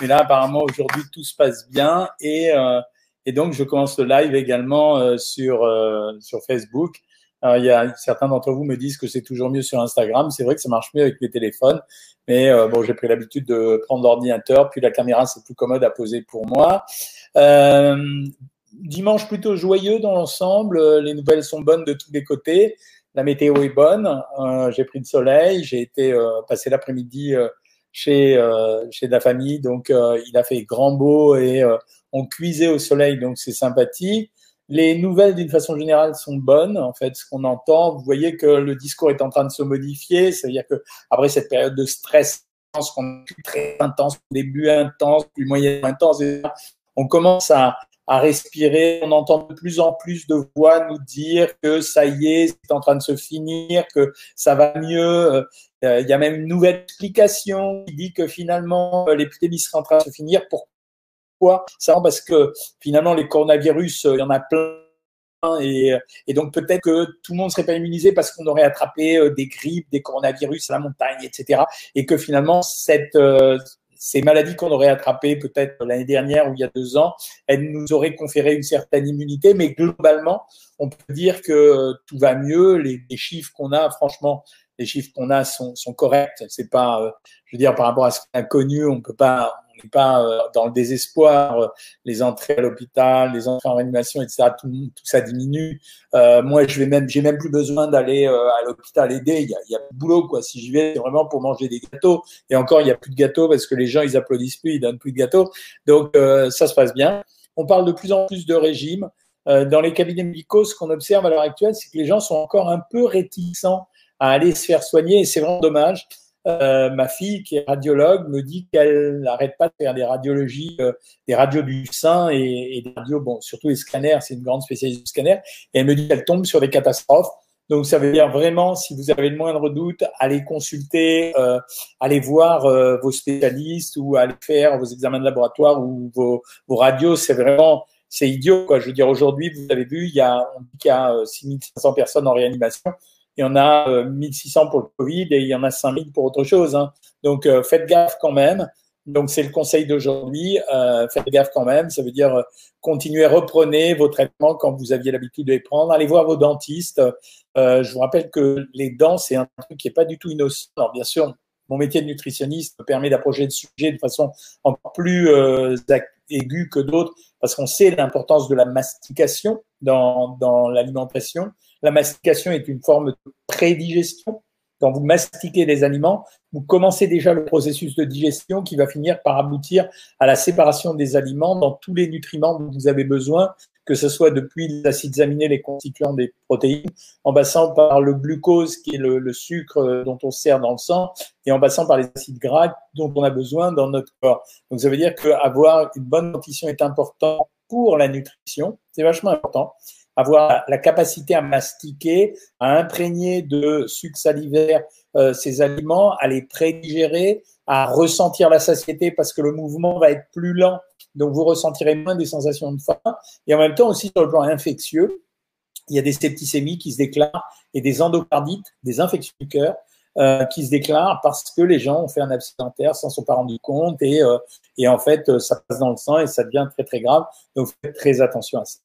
mais là, apparemment, aujourd'hui, tout se passe bien. Et, et donc, je commence le live également sur, sur Facebook. Il y a certains d'entre vous me disent que c'est toujours mieux sur Instagram. C'est vrai que ça marche mieux avec les téléphones, mais bon, j'ai pris l'habitude de prendre l'ordinateur, puis la caméra c'est plus commode à poser pour moi. Euh, dimanche plutôt joyeux dans l'ensemble. Euh, les nouvelles sont bonnes de tous les côtés. La météo est bonne. Euh, j'ai pris le soleil. J'ai été euh, passer l'après-midi chez chez la famille. Donc il a fait grand beau et on cuisait au soleil. Donc c'est sympathique. Les nouvelles, d'une façon générale, sont bonnes. En fait, ce qu'on entend, vous voyez que le discours est en train de se modifier. C'est-à-dire que après cette période de stress, très intense, début intense, puis moyen intense, on commence à, à respirer. On entend de plus en plus de voix nous dire que ça y est, c'est en train de se finir, que ça va mieux. Euh, il y a même une nouvelle explication qui dit que finalement euh, l'épidémie sera en train de se finir. Pourquoi? Ça parce que finalement les coronavirus, euh, il y en a plein. Et, donc peut-être que tout le monde serait pas immunisé parce qu'on aurait attrapé des grippes, des coronavirus à la montagne, etc. Et que finalement cette ces maladies qu'on aurait attrapées peut-être l'année dernière ou il y a deux ans, elles nous auraient conféré une certaine immunité, mais globalement, on peut dire que tout va mieux. Les, chiffres qu'on a, franchement, les chiffres qu'on a sont, sont corrects. C'est pas, euh, je veux dire, par rapport à ce qu'on a connu, on peut pas, pas euh, dans le désespoir. Euh, les entrées à l'hôpital, les entrées en réanimation, etc. Tout, ça diminue. Moi, je vais même, j'ai même plus besoin d'aller à l'hôpital aider. Il y a, plus de boulot, quoi. Si j'y vais, c'est vraiment pour manger des gâteaux. Et encore, il y a plus de gâteaux parce que les gens, ils applaudissent plus, ils donnent plus de gâteaux. Donc, ça se passe bien. On parle de plus en plus de régime. dans les cabinets médicaux, ce qu'on observe à l'heure actuelle, c'est que les gens sont encore un peu réticents à aller se faire soigner et c'est vraiment dommage. Euh, ma fille, qui est radiologue, me dit qu'elle n'arrête pas de faire des radiologies, euh, des radios du sein et, des radios, bon, surtout les scanners, c'est une grande spécialiste du scanner, et elle me dit qu'elle tombe sur des catastrophes. Donc, ça veut dire vraiment, si vous avez le moindre doute, allez consulter, euh, allez voir euh, vos spécialistes ou allez faire vos examens de laboratoire ou vos, vos radios. C'est vraiment, c'est idiot, quoi. Je veux dire, aujourd'hui, vous avez vu, il y a, on dit qu'il y a 6500 personnes en réanimation il y en a 1600 euh, pour le Covid et il y en a 5000 pour autre chose. Hein. Donc euh, faites gaffe quand même. Donc c'est le conseil d'aujourd'hui. Euh, faites gaffe quand même. Ça veut dire euh, continuez, reprenez vos traitements quand vous aviez l'habitude de les prendre. Allez voir vos dentistes. Je vous rappelle que les dents c'est un truc qui est pas du tout innocent. Alors bien sûr, mon métier de nutritionniste me permet d'approcher le sujet de façon encore plus aiguë que d'autres parce qu'on sait l'importance de la mastication dans l'alimentation. La mastication est une forme de prédigestion. Quand vous mastiquez des aliments, vous commencez déjà le processus de digestion qui va finir par aboutir à la séparation des aliments dans tous les nutriments dont vous avez besoin, que ce soit depuis les acides aminés, les constituants des protéines, en passant par le glucose qui est le, sucre dont on sert dans le sang, et en passant par les acides gras dont on a besoin dans notre corps. Donc ça veut dire qu'avoir une bonne dentition est important pour la nutrition, c'est vachement important avoir la capacité à mastiquer, à imprégner de sucre salivaire euh, ces aliments, à les prédigérer, à ressentir la satiété parce que le mouvement va être plus lent, donc vous ressentirez moins des sensations de faim. Et en même temps aussi sur le plan infectieux, il y a des septicémies qui se déclarent et des endocardites, des infections du cœur euh, qui se déclarent parce que les gens ont fait un abstinentaire sans s'en pas rendu compte et, euh, et en fait ça passe dans le sang et ça devient très très grave. Donc faites très attention à ça.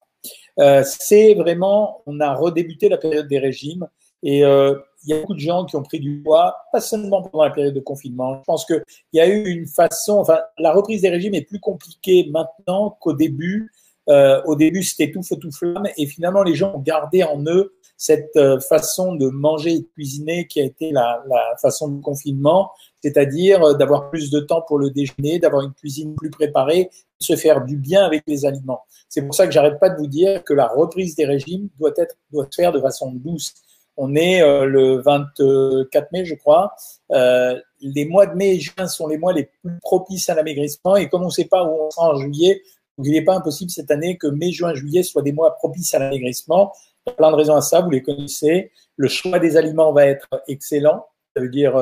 Euh, c'est vraiment, on a redébuté la période des régimes et euh, il y a beaucoup de gens qui ont pris du poids, pas seulement pendant la période de confinement. Je pense qu'il y a eu une façon, enfin, la reprise des régimes est plus compliquée maintenant qu'au début. Euh, au début, c'était tout feu, tout flamme, et finalement, les gens ont gardé en eux cette euh, façon de manger et de cuisiner qui a été la, la façon de confinement, c'est-à-dire euh, d'avoir plus de temps pour le déjeuner, d'avoir une cuisine plus préparée, de se faire du bien avec les aliments. C'est pour ça que j'arrête pas de vous dire que la reprise des régimes doit être doit se faire de façon douce. On est euh, le 24 mai, je crois. Euh, les mois de mai et juin sont les mois les plus propices à l'amaigrissement. Et comme on ne sait pas où on sera en juillet, il n'est pas impossible cette année que mai, juin, juillet soient des mois propices à l'amaigrissement. Il y a plein de raisons à ça, vous les connaissez. Le choix des aliments va être excellent. Ça veut dire,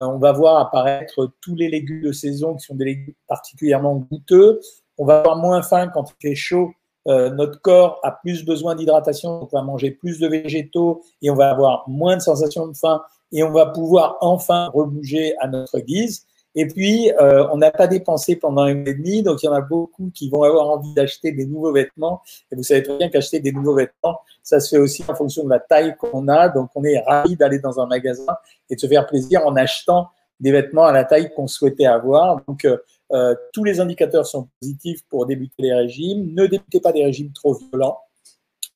on va voir apparaître tous les légumes de saison qui sont des légumes particulièrement goûteux on va avoir moins faim quand il fait chaud. Euh, notre corps a plus besoin d'hydratation, on va manger plus de végétaux et on va avoir moins de sensation de faim et on va pouvoir enfin rebouger à notre guise. Et puis, euh, on n'a pas dépensé pendant un mois et demi, donc il y en a beaucoup qui vont avoir envie d'acheter des nouveaux vêtements. Et vous savez très bien qu'acheter des nouveaux vêtements, ça se fait aussi en fonction de la taille qu'on a. Donc, on est ravi d'aller dans un magasin et de se faire plaisir en achetant des vêtements à la taille qu'on souhaitait avoir. Donc, euh, euh, tous les indicateurs sont positifs pour débuter les régimes. Ne débutez pas des régimes trop violents.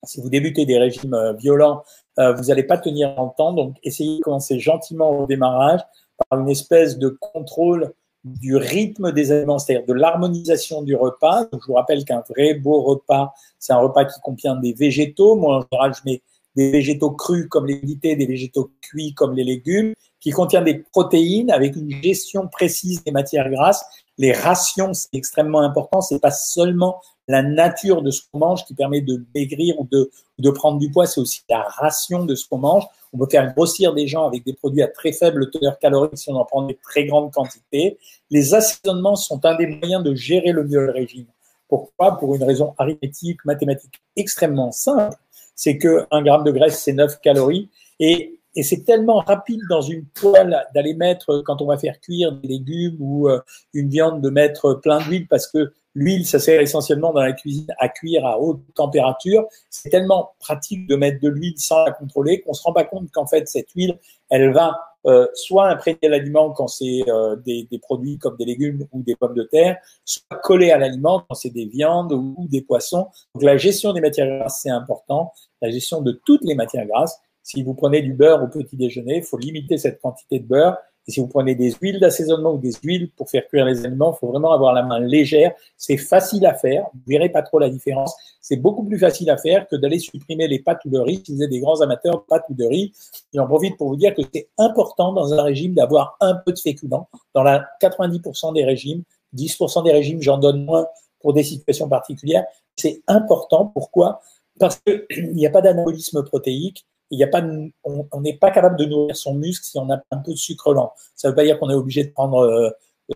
Si vous débutez des régimes violents, vous n'allez pas tenir longtemps. Donc, essayez de commencer gentiment au démarrage par une espèce de contrôle du rythme des aliments, c'est-à-dire de l'harmonisation du repas. je vous rappelle qu'un vrai beau repas, c'est un repas qui contient des végétaux. Moi, en général, je mets des végétaux crus comme les vités, des végétaux cuits comme les légumes, qui contient des protéines avec une gestion précise des matières grasses. Les rations, c'est extrêmement important. C'est pas seulement la nature de ce qu'on mange qui permet de maigrir ou de, de prendre du poids, c'est aussi la ration de ce qu'on mange. On peut faire grossir des gens avec des produits à très faible teneur calorique si on en prend des très grandes quantités. Les assaisonnements sont un des moyens de gérer le mieux le régime. Pourquoi? Pour une raison arithmétique, mathématique extrêmement simple. C'est que un gramme de graisse, c'est 9 calories. Et, et c'est tellement rapide dans une poêle d'aller mettre, quand on va faire cuire des légumes ou euh, une viande, de mettre plein d'huile parce que L'huile, ça sert essentiellement dans la cuisine à cuire à haute température. C'est tellement pratique de mettre de l'huile sans la contrôler qu'on se rend pas compte qu'en fait cette huile, elle va euh, soit imprégner l'aliment quand c'est euh, des, des, produits comme des légumes ou des pommes de terre, soit coller à l'aliment quand c'est des viandes ou, des poissons. Donc la gestion des matières grasses, c'est important. La gestion de toutes les matières grasses. Si vous prenez du beurre au petit déjeuner, il faut limiter cette quantité de beurre et si vous prenez des huiles d'assaisonnement ou des huiles pour faire cuire les aliments, il faut vraiment avoir la main légère. C'est facile à faire. Vous verrez pas trop la différence. C'est beaucoup plus facile à faire que d'aller supprimer les pâtes ou le riz. Si vous êtes des grands amateurs de pâtes ou de riz, j'en profite pour vous dire que c'est important dans un régime d'avoir un peu de féculents. Dans la 90% des régimes, 10% des régimes, j'en donne moins pour des situations particulières. C'est important. Pourquoi? Parce qu'il n'y a pas d'anabolisme protéique il y a pas, on n'est pas capable de nourrir son muscle si on a un peu de sucre lent. Ça ne veut pas dire qu'on est obligé de prendre, euh,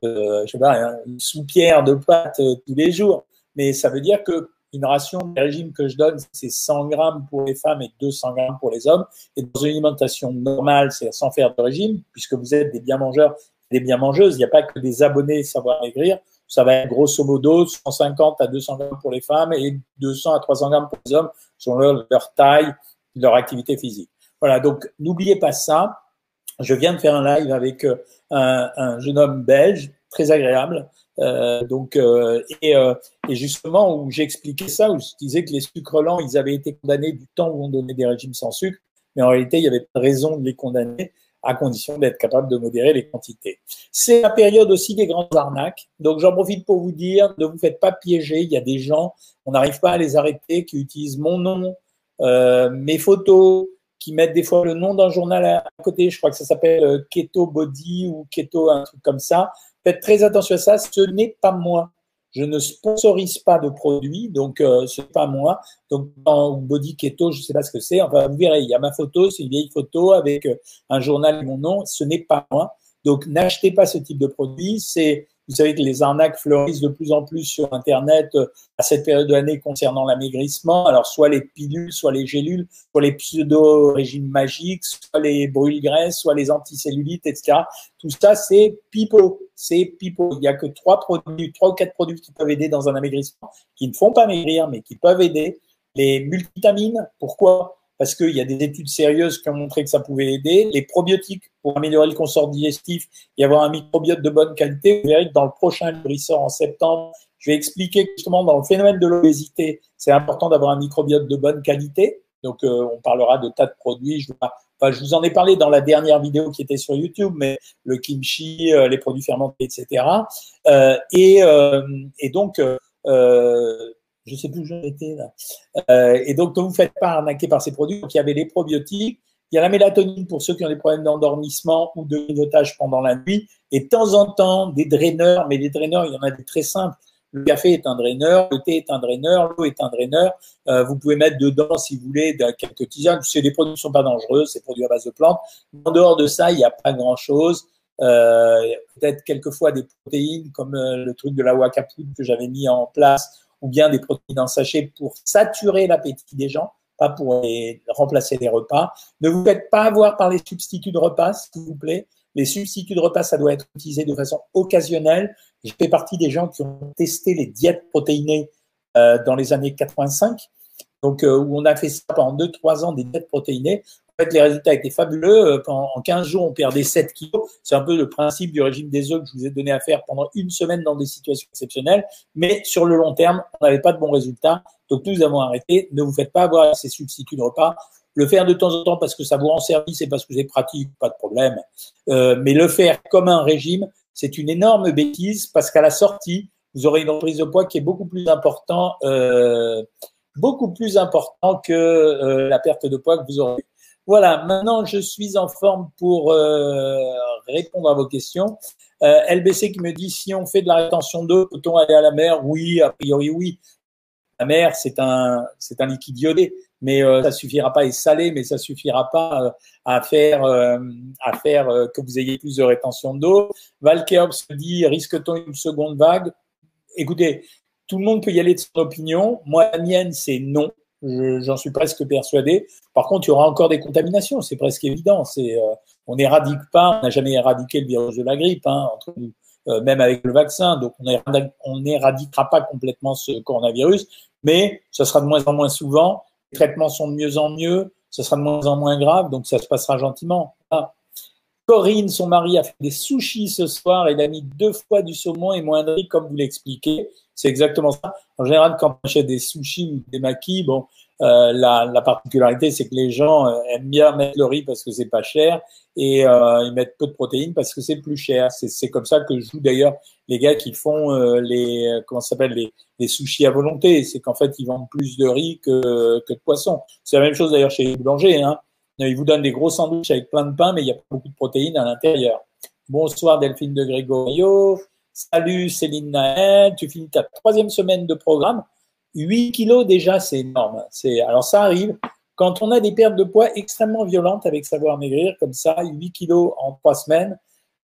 euh, je une soupière de pâtes euh, tous les jours, mais ça veut dire que une ration de régime que je donne, c'est 100 grammes pour les femmes et 200 grammes pour les hommes. Et dans une alimentation normale, c'est sans faire de régime, puisque vous êtes des bien mangeurs, des bien mangeuses. Il n'y a pas que des abonnés savoir maigrir. Ça va être grosso modo 150 à 200 grammes pour les femmes et 200 à 300 grammes pour les hommes, selon leur taille, leur activité physique. Voilà, donc n'oubliez pas ça. Je viens de faire un live avec euh, un, un jeune homme belge, très agréable. Euh, donc, euh, et, euh, et, justement, où j'expliquais ça, où je disais que les sucres lents, ils avaient été condamnés du temps où on donnait des régimes sans sucre, mais en réalité, il n'y avait pas de raison de les condamner à condition d'être capable de modérer les quantités. C'est la période aussi des grandes arnaques. Donc j'en profite pour vous dire, ne vous faites pas piéger. Il y a des gens, on n'arrive pas à les arrêter, qui utilisent mon nom, euh, mes photos, qui mettent des fois le nom d'un journal à, côté. Je crois que ça s'appelle euh, Keto Body ou Keto, un truc comme ça. Faites très attention à ça. Ce n'est pas moi. Je ne sponsorise pas de produits, donc euh, ce n'est pas moi. Donc body keto, je ne sais pas ce que c'est. Enfin, vous verrez, il y a ma photo, c'est une vieille photo avec euh, un journal et mon nom. Ce n'est pas moi. Donc n'achetez pas ce type de produit. C'est vous savez que les arnaques fleurissent de plus en plus sur Internet euh, à cette période de l'année concernant l'amaigrissement. Alors, soit les pilules, soit les gélules, soit les pseudo-régimes magiques, soit les brûle-graisses, soit les anticellulites, etc. Tout ça, c'est pipeau. C'est pipeau. Il n'y a que trois produits, trois ou quatre produits qui peuvent aider dans un amaigrissement, qui ne font pas maigrir, mais qui peuvent aider. Les multivitamines, pourquoi? Parce qu'il y a des études sérieuses qui ont montré que ça pouvait aider. Les probiotiques pour améliorer le confort digestif et avoir un microbiote de bonne qualité. Vous verrez que dans le prochain livre, il sort en septembre, je vais expliquer que justement dans le phénomène de l'obésité, c'est important d'avoir un microbiote de bonne qualité. Donc, euh, on parlera de tas de produits. Je, vous en ai parlé dans la dernière vidéo qui était sur YouTube, mais le kimchi, euh, les produits fermentés, etc. Euh, et, euh, et, donc, je sais plus où j'en étais là. Euh, et donc, ne vous faites pas arnaquer par ces produits. Il y avait les probiotiques, il y a la mélatonine pour ceux qui ont des problèmes d'endormissement ou de grignotage pendant la nuit, et de temps en temps des draineurs, mais les draineurs, il y en a des très simples. Le café est un draineur, le thé est un draineur, l'eau est un draineur. Euh, vous pouvez mettre dedans, si vous voulez, quelques tisanes. C'est des produits qui sont pas dangereux, c'est produits à base de plantes. En dehors de ça, il n'y a pas grand-chose. Euh, Peut-être quelquefois des protéines comme euh, le truc de la wakapoud que j'avais mis en place ou bien des protéines en sachet pour saturer l'appétit des gens, pas pour remplacer les repas. Ne vous faites pas avoir par les substituts de repas, s'il vous plaît. Les substituts de repas, ça doit être utilisé de façon occasionnelle. Je fais partie des gens qui ont testé les diètes protéinées euh, dans les années 85, donc euh, où on a fait ça pendant 2-3 ans des diètes protéinées. Fait, les résultats étaient fabuleux. Euh, en 15 jours, on perdait 7 kilos. C'est un peu le principe du régime des œufs que je vous ai donné à faire pendant une semaine dans des situations exceptionnelles. Mais sur le long terme, on n'avait pas de bons résultats. Donc, nous avons arrêté. Ne vous faites pas avoir ces substituts de repas. Le faire de temps en temps parce que ça vous rend service et parce que c'est pratique, pas de problème. Euh, mais le faire comme un régime, c'est une énorme bêtise parce qu'à la sortie, vous aurez une reprise de poids qui est beaucoup plus important, euh, beaucoup plus important que euh, la perte de poids que vous aurez. Voilà, maintenant je suis en forme pour euh, répondre à vos questions. Euh, LBC qui me dit si on fait de la rétention d'eau, peut-on aller à la mer? Oui, a priori oui. La mer, c'est un, c'est un liquide iodé, mais euh, ça suffira pas, et salé, mais ça suffira pas euh, à faire, à faire que vous ayez plus de rétention d'eau. Valkeops dit risque-t-on une seconde vague? Écoutez, tout le monde peut y aller de son opinion. Moi, la mienne, c'est non. J'en suis presque persuadé. Par contre, il y aura encore des contaminations, c'est presque évident. Euh, on n'éradique pas, on n'a jamais éradiqué le virus de la grippe, hein, euh, même avec le vaccin. Donc, on n'éradiquera pas complètement ce coronavirus, mais ce sera de moins en moins souvent. Les traitements sont de mieux en mieux, ce sera de moins en moins grave, donc ça se passera gentiment. Corinne, son mari, a fait des sushis ce soir. Il a mis deux fois du saumon et riz, comme vous l'expliquez. C'est exactement ça. En général, quand on achète des sushis ou des maquis, bon, euh, la, la, particularité, c'est que les gens euh, aiment bien mettre le riz parce que c'est pas cher et euh, ils mettent peu de protéines parce que c'est plus cher. C'est comme ça que jouent d'ailleurs les gars qui font euh, les comment s'appelle les, les sushis à volonté. C'est qu'en fait, ils vendent plus de riz que, que de poisson. C'est la même chose d'ailleurs chez les boulangers. Hein. Ils vous donnent des gros sandwichs avec plein de pain, mais il n'y a pas beaucoup de protéines à l'intérieur. Bonsoir Delphine de Grégorio. Salut Céline Naël. Tu finis ta troisième semaine de programme. 8 kilos déjà, c'est énorme. C'est alors ça arrive quand on a des pertes de poids extrêmement violentes avec savoir maigrir, comme ça, 8 kilos en trois semaines.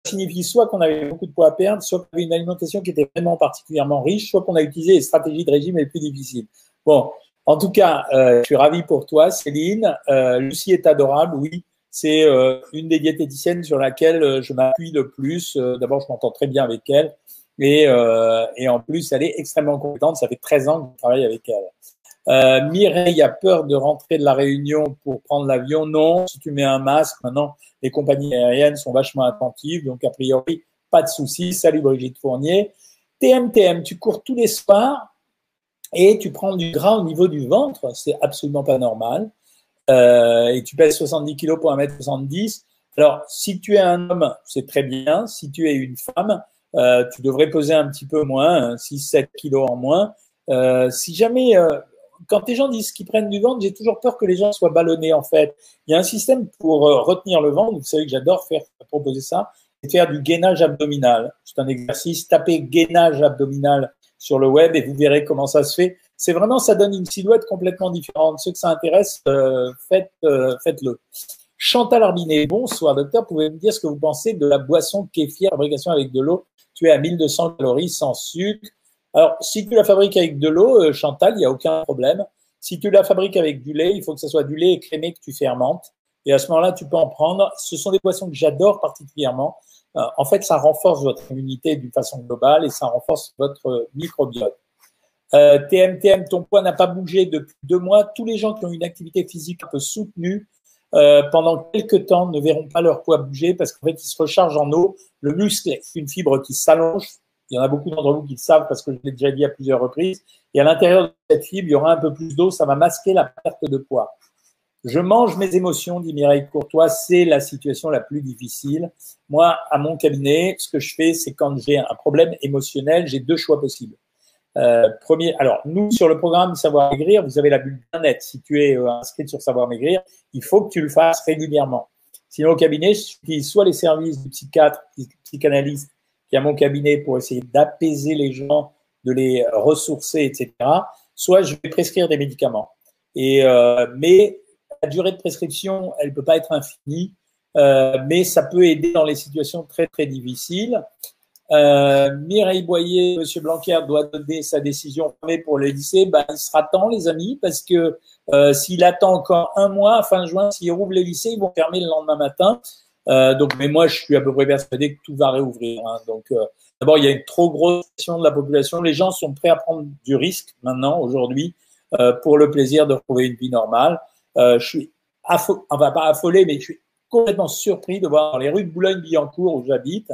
Ça signifie soit qu'on avait beaucoup de poids à perdre, soit qu'on avait une alimentation qui était vraiment particulièrement riche, soit qu'on a utilisé les stratégies de régime les plus difficiles. Bon, en tout cas, euh, je suis ravi pour toi, Céline. Euh, Lucie est adorable, oui. C'est euh, une des diététiciennes sur laquelle je m'appuie le plus. D'abord, je m'entends très bien avec elle. Et, et, en plus, elle est extrêmement compétente. Ça fait 13 ans que je travaille avec elle. Mireille a peur de rentrer de la Réunion pour prendre l'avion. Non, si tu mets un masque, maintenant, les compagnies aériennes sont vachement attentives. Donc, a priori, pas de souci. Salut Brigitte Fournier. TMTM, tu cours tous les soirs et tu prends du gras au niveau du ventre, c'est absolument pas normal. Euh, et tu pèses 70 kg pour 1m70. Alors, si tu es un homme, c'est très bien. Si tu es une femme, euh, tu devrais peser un petit peu moins, 6-7 kg en moins. Euh, si jamais, euh, quand les gens disent qu'ils prennent du ventre, j'ai toujours peur que les gens soient ballonnés en fait. Il y a un système pour euh, retenir le ventre. Vous savez que j'adore faire proposer ça, c'est faire du gainage abdominal. C'est un exercice. Tapez gainage abdominal sur le web et vous verrez comment ça se fait. C'est vraiment, ça donne une silhouette complètement différente. Ceux que ça intéresse, euh, faites, euh, faites-le. Chantal Arbinet, bonsoir docteur, pouvez-vous me dire ce que vous pensez de la boisson kéfir, fabrication avec de l'eau, tu es à 1200 calories sans sucre. Alors, si tu la fabriques avec de l'eau, euh, Chantal, il n'y a aucun problème. Si tu la fabriques avec du lait, il faut que ce soit du lait écrémé que tu fermentes. Et à ce moment-là, tu peux en prendre. Ce sont des boissons que j'adore particulièrement euh, en fait, ça renforce votre immunité d'une façon globale et ça renforce votre microbiote. Euh, TMTM, ton poids n'a pas bougé depuis deux mois. Tous les gens qui ont une activité physique un peu soutenue euh, pendant quelques temps ne verront pas leur poids bouger parce qu'en fait, ils se rechargent en eau. Le muscle, c'est une fibre qui s'allonge. Il y en a beaucoup d'entre vous qui le savent parce que je l'ai déjà dit à plusieurs reprises. Et à l'intérieur de cette fibre, il y aura un peu plus d'eau. Ça va masquer la perte de poids. Je mange mes émotions, dit Mireille Courtois, c'est la situation la plus difficile. Moi, à mon cabinet, ce que je fais, c'est quand j'ai un problème émotionnel, j'ai deux choix possibles. Euh, premier, alors nous sur le programme Savoir Maigrir, vous avez la bulle bien-être. Si tu es euh, inscrit sur Savoir Maigrir, il faut que tu le fasses régulièrement. Sinon au cabinet, j'utilise soit les services du psychiatre, du psychanalyste qui à mon cabinet pour essayer d'apaiser les gens, de les ressourcer, etc. Soit je vais prescrire des médicaments. Et euh, mais la durée de prescription, elle peut pas être infinie, euh, mais ça peut aider dans les situations très très difficiles. Euh, Mireille Boyer, Monsieur Blanquer doit donner sa décision pour le lycée. Ben, il sera temps, les amis, parce que euh, s'il attend encore un mois, fin juin, s'il rouvre les lycées, ils vont fermer le lendemain matin. Euh, donc, mais moi, je suis à peu près persuadé que tout va réouvrir. Hein. Donc, euh, d'abord, il y a une trop grosse section de la population. Les gens sont prêts à prendre du risque maintenant, aujourd'hui, euh, pour le plaisir de retrouver une vie normale. je suis, on va pas affolé, mais je suis complètement surpris de voir les rues de Boulogne-Billancourt où j'habite,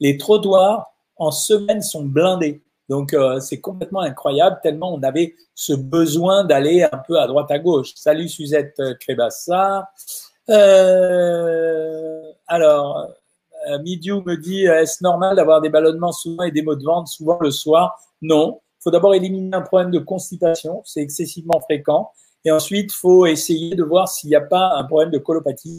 les trottoirs en semaine sont blindés. Donc c'est complètement incroyable tellement on avait ce besoin d'aller un peu à droite à gauche. Salut Suzette Crébassa. Euh, alors, euh, Midiou me dit est-ce normal d'avoir des ballonnements souvent et des maux de ventre souvent le soir? Non. Il faut d'abord éliminer un problème de constipation, c'est excessivement fréquent. Et ensuite, il faut essayer de voir s'il n'y a pas un problème de colopathie,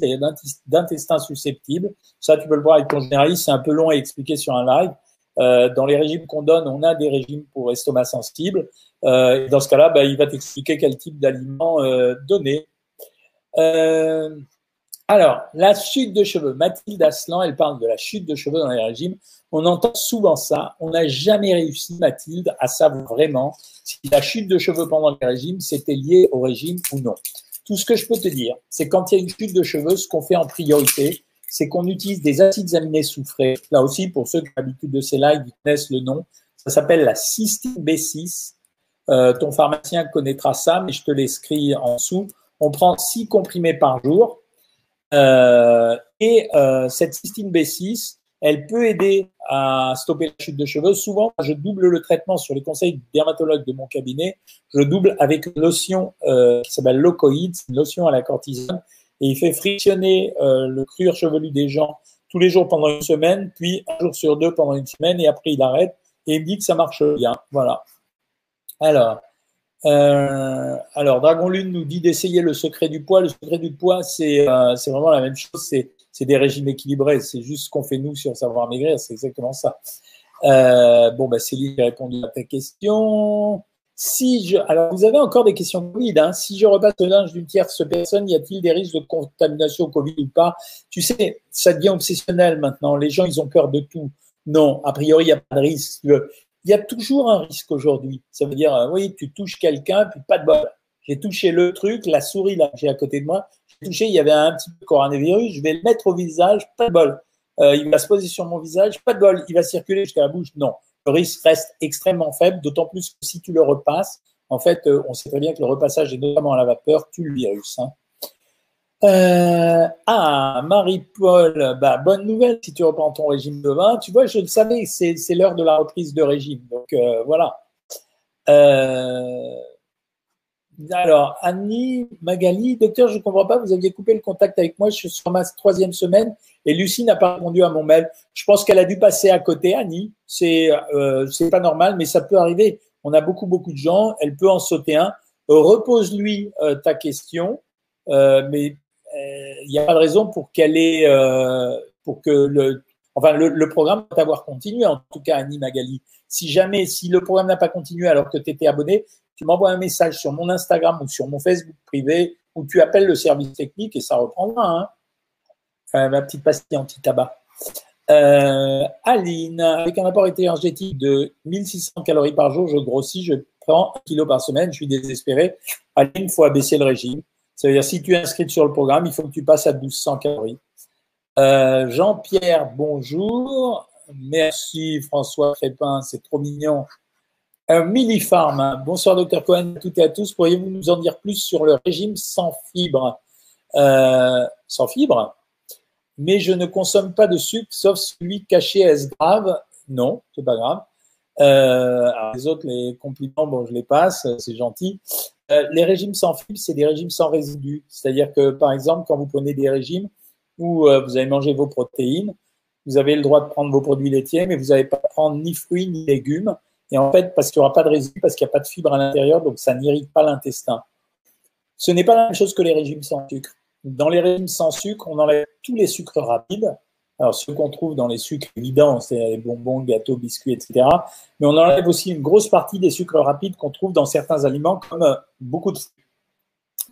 d'intestin susceptible. Ça, tu peux le voir avec ton généraliste, c'est un peu long à expliquer sur un live. Euh, dans les régimes qu'on donne, on a des régimes pour estomac sensible. Euh, dans ce cas-là, bah, il va t'expliquer quel type d'aliment euh, donner. Alors, la chute de cheveux. Mathilde Aslan, elle parle de la chute de cheveux dans les régimes. On entend souvent ça. On n'a jamais réussi, Mathilde, à savoir vraiment si la chute de cheveux pendant les régimes, c'était lié au régime ou non. Tout ce que je peux te dire, c'est quand il y a une chute de cheveux, ce qu'on fait en priorité, c'est qu'on utilise des acides aminés soufrés. Là aussi, pour ceux qui ont l'habitude de ces lives, ils connaissent le nom. Ça s'appelle la cystine B6. Euh, ton pharmacien connaîtra ça, mais je te l'écris en dessous. On prend six comprimés par jour euh, et euh, cette cystine B6, elle peut aider à stopper la chute de cheveux. Souvent, je double le traitement sur les conseils dermatologues de mon cabinet. Je double avec une lotion euh, qui s'appelle Locoïd, une lotion à la cortisone, et il fait frictionner euh, le cuir chevelu des gens tous les jours pendant une semaine, puis un jour sur deux pendant une semaine, et après il arrête, et il me dit que ça marche bien. Voilà. Alors, euh, alors, Dragon Lune nous dit d'essayer le secret du poids. Le secret du poids, c'est euh, vraiment la même chose. C'est des régimes équilibrés. C'est juste ce qu'on fait nous sur Savoir Maigrir. C'est exactement ça. Euh, bon, bah, Céline, j'ai répondu à ta question. Si je, alors, vous avez encore des questions Covid. Hein. Si je repasse le linge d'une tierce personne, y a-t-il des risques de contamination au Covid ou pas? Tu sais, ça devient obsessionnel maintenant. Les gens, ils ont peur de tout. Non, a priori, il n'y a pas de risque il y a toujours un risque aujourd'hui. Ça veut dire, euh, oui, tu touches quelqu'un, puis pas de bol. J'ai touché le truc, la souris là, j'ai à côté de moi, j'ai touché, il y avait un petit coronavirus, je vais le mettre au visage, pas de bol. Euh, il va se poser sur mon visage, pas de bol. Il va circuler jusqu'à la bouche, non. Le risque reste extrêmement faible, d'autant plus que si tu le repasses, en fait, euh, on sait très bien que le repassage, et notamment à la vapeur, tue le virus. Hein. Euh, ah, Marie-Paul, bah, bonne nouvelle si tu reprends ton régime de vin. Tu vois, je le savais, c'est, l'heure de la reprise de régime. Donc euh, voilà. Euh, alors, Annie, Magali, docteur, je ne comprends pas, vous aviez coupé le contact avec moi, je suis sur ma troisième semaine et Lucie n'a pas répondu à mon mail. Je pense qu'elle a dû passer à côté, Annie. C'est, euh, c'est pas normal, mais ça peut arriver. On a beaucoup, beaucoup de gens, elle peut en sauter un. Repose-lui ta question, mais il n'y a pas de raison pour qu'elle ait, euh, pour que le, enfin, le, programme doit avoir continué, en tout cas, Annie Magali. Si jamais, si le programme n'a pas continué alors que tu étais abonné, tu m'envoies un message sur mon Instagram ou sur mon Facebook privé ou tu appelles le service technique et ça reprendra. Hein. Euh, ma petite pastille anti-tabac. Euh, Aline, avec un apport énergétique de 1600 calories par jour, je grossis, je prends un kilo par semaine, je suis désespéré. Aline, il faut abaisser le régime. Ça veut dire, si tu es inscrit sur le programme, il faut que tu passes à 1200 calories. Euh, Jean-Pierre, bonjour. Merci François Crépin, c'est trop mignon. Euh, Millifarm, bonsoir docteur Cohen toutes et à tous. Pourriez-vous nous en dire plus sur le régime sans fibres? Euh, Sans fibres? Mais je ne consomme pas de sucre sauf celui caché. Est-ce grave? Non, c'est pas grave. Euh, les autres, les compliments, bon, je les passe, c'est gentil. Euh, les régimes sans fibres, c'est des régimes sans résidus. C'est-à-dire que, par exemple, quand vous prenez des régimes où euh, vous avez mangé vos protéines, vous avez le droit de prendre vos produits laitiers, mais vous n'allez pas prendre ni fruits ni légumes. Et en fait, parce qu'il n'y aura pas de résidus, parce qu'il n'y a pas de fibres à l'intérieur, donc ça n'irrite pas l'intestin. Ce n'est pas la même chose que les régimes sans sucre. Dans les régimes sans sucre, on enlève tous les sucres rapides, alors, ceux qu'on trouve dans les sucres évidents, c'est les bonbons, gâteaux, biscuits, etc. Mais on enlève aussi une grosse partie des sucres rapides qu'on trouve dans certains aliments, comme euh, beaucoup de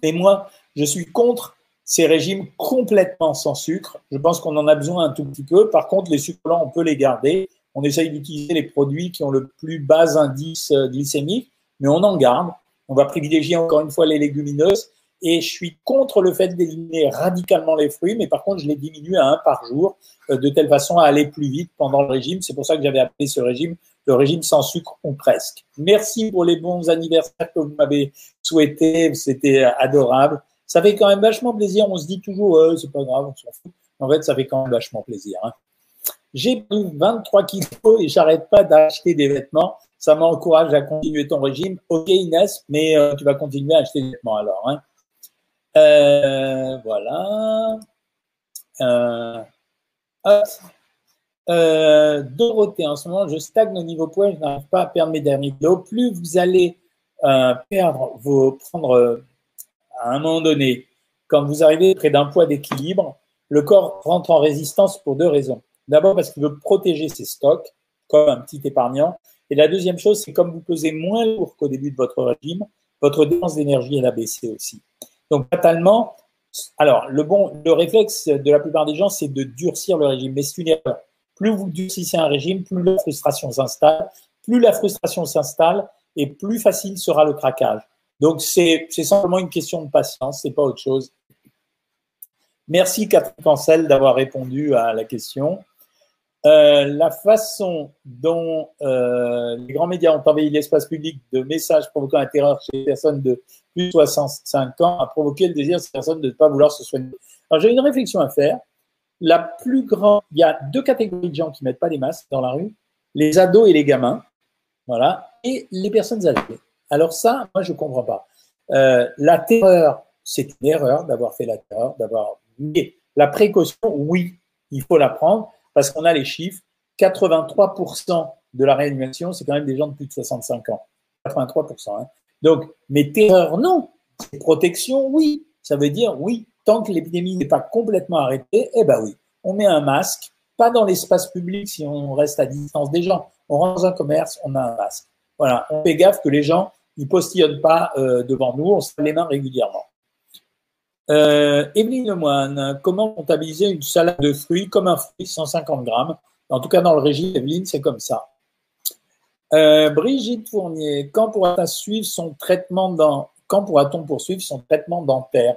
Et moi, je suis contre ces régimes complètement sans sucre. Je pense qu'on en a besoin un tout petit peu. Par contre, les sucres blancs, on peut les garder. On essaye d'utiliser les produits qui ont le plus bas indice euh, glycémique, mais on en garde. On va privilégier encore une fois les légumineuses Et je suis contre le fait d'éliminer radicalement les fruits, mais par contre, je les diminue à un par jour, euh, de telle façon à aller plus vite pendant le régime. C'est pour ça que j'avais appelé ce régime le régime sans sucre ou presque. Merci pour les bons anniversaires que vous m'avez souhaités. C'était adorable. Ça fait quand même vachement plaisir. On se dit toujours, c'est pas grave, on s'en fout. En fait, ça fait quand même vachement plaisir. Hein. J'ai pris 23 kilos et j'arrête pas d'acheter des vêtements. Ça m'encourage à continuer ton régime. Ok Inès, mais euh, tu vas continuer à acheter des vêtements alors. Hein. Euh, voilà. Euh, euh, Dorothée, en ce moment, je stagne au niveau poids, je n'arrive pas à perdre mes derniers kilos. Plus vous allez perdre vos, prendre à un moment donné, quand vous arrivez près d'un poids d'équilibre, le corps rentre en résistance pour deux raisons. D'abord parce qu'il veut protéger ses stocks, comme un petit épargnant. Et la deuxième chose, c'est comme vous pesez moins lourd qu'au début de votre régime, votre dépense d'énergie, elle a baissé aussi. Donc, fatalement, alors, le bon, le réflexe de la plupart des gens, c'est de durcir le régime. Mais c'est une erreur. Plus vous durcissez un régime, plus la frustration s'installe. Plus la frustration s'installe, et plus facile sera le craquage. Donc, c'est simplement une question de patience, c'est pas autre chose. Merci Catherine Cancel d'avoir répondu à la question. Euh, la façon dont euh, les grands médias ont envahi l'espace public de messages provoquant la terreur chez les personnes de plus de 65 ans a provoqué le désir de ces personnes de ne pas vouloir se soigner. Alors j'ai une réflexion à faire. La plus grande, il y a deux catégories de gens qui mettent pas les masques dans la rue les ados et les gamins, voilà, et les personnes âgées. Alors ça, moi je comprends pas. Euh, la terreur, c'est une erreur d'avoir fait la terreur, d'avoir. Mais la précaution, oui, il faut la prendre parce qu'on a les chiffres. 83% de la réanimation, c'est quand même des gens de plus de 65 ans. 83%. Hein. Donc, mais terreur, non. Protection, oui. Ça veut dire, oui, tant que l'épidémie n'est pas complètement arrêtée, eh ben oui, on met un masque, pas dans l'espace public si on reste à distance des gens. On rentre dans un commerce, on a un masque. Voilà, on fait gaffe que les gens, ils postillonnent pas euh, devant nous, on se lave les mains régulièrement. Euh, Evelyne Lemoine, comment comptabiliser une salade de fruits comme un fruit 150 grammes? En tout cas, dans le régime, Evelyne, c'est comme ça. Euh, Brigitte Fournier, quand pourra-t-on suivre son traitement dans, quand pourra-t-on poursuivre son traitement dentaire?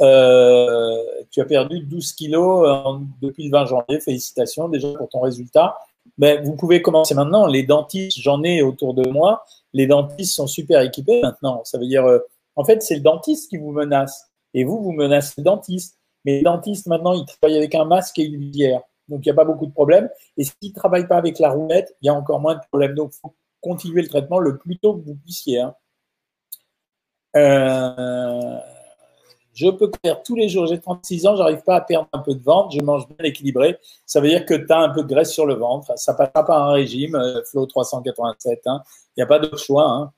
Euh, Tu as perdu 12 kilos euh, depuis le 20 janvier. Félicitations déjà pour ton résultat. Mais vous pouvez commencer maintenant. Les dentistes, j'en ai autour de moi. Les dentistes sont super équipés maintenant. Ça veut dire, en fait, c'est le dentiste qui vous menace et vous, vous menacez le dentiste. Mais les dentistes, maintenant, ils travaillent avec un masque et une visière. Donc, il n'y a pas beaucoup de problèmes. Et s'ils ne travaillent pas avec la roulette, il y a encore moins de problèmes. Donc, il faut continuer le traitement le plus tôt que vous puissiez. Hein. Euh, je peux faire tous les jours. J'ai 36 ans, j'arrive pas à perdre un peu de ventre. Je mange bien équilibré. Ça veut dire que tu as un peu de graisse sur le ventre. Ça passera par un régime, euh, Flow 387. Hein. Il n'y a pas d'autre choix. Hein.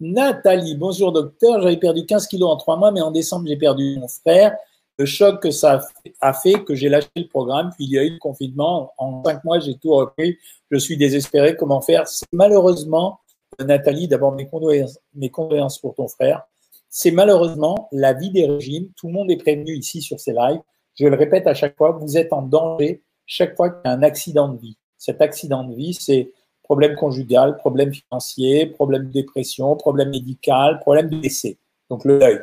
Nathalie, bonjour docteur, j'avais perdu 15 kilos en trois mois, mais en décembre, j'ai perdu mon frère. Le choc que ça a fait que j'ai lâché le programme, puis il y a eu le confinement. En cinq mois, j'ai tout repris. Je suis désespéré. Comment faire? C'est malheureusement, Nathalie, d'abord mes condoléances, mes condoléances pour ton frère. C'est malheureusement la vie des régimes. Tout le monde est prévenu ici sur ces lives. Je le répète à chaque fois, vous êtes en danger chaque fois qu'il y a un accident de vie. Cet accident de vie, c'est problème conjugal, problème financier, problème de dépression, problème médical, problème de décès, donc le deuil.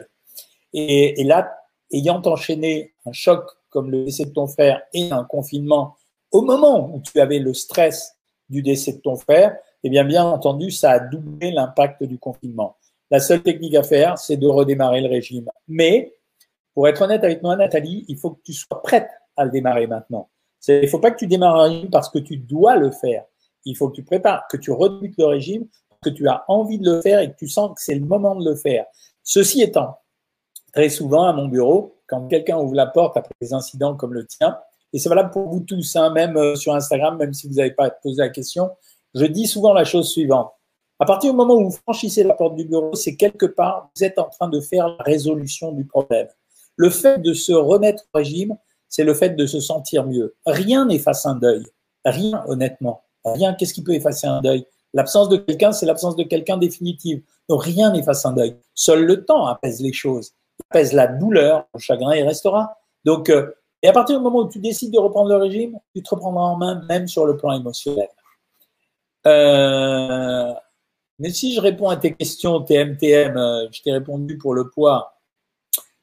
Et, là, ayant enchaîné un choc comme le décès de ton frère et un confinement, au moment où tu avais le stress du décès de ton frère, eh bien, bien entendu, ça a doublé l'impact du confinement. La seule technique à faire, c'est de redémarrer le régime. Mais, pour être honnête avec moi, Nathalie, il faut que tu sois prête à le démarrer maintenant. Il ne faut pas que tu démarres un régime parce que tu dois le faire il faut que tu prépares, que tu redébutes le régime, que tu as envie de le faire et que tu sens que c'est le moment de le faire. Ceci étant, très souvent à mon bureau, quand quelqu'un ouvre la porte après des incidents comme le tien, et c'est valable pour vous tous, hein, même euh, sur Instagram, même si vous n'avez pas posé la question, je dis souvent la chose suivante. À partir du moment où vous franchissez la porte du bureau, c'est quelque part, vous êtes en train de faire la résolution du problème. Le fait de se remettre au régime, c'est le fait de se sentir mieux. Rien n'efface un deuil. Rien, honnêtement. Rien, qu'est-ce qui peut effacer un deuil? L'absence de quelqu'un, c'est l'absence de quelqu'un définitive. Donc rien n'efface un deuil. Seul le temps apaise les choses, apaise la douleur, le chagrin, il restera. Donc, euh, et à partir du moment où tu décides de reprendre le régime, tu te reprendras en main même sur le plan émotionnel. Euh, mais si je réponds à tes questions TMTM, euh, je t'ai répondu pour le poids.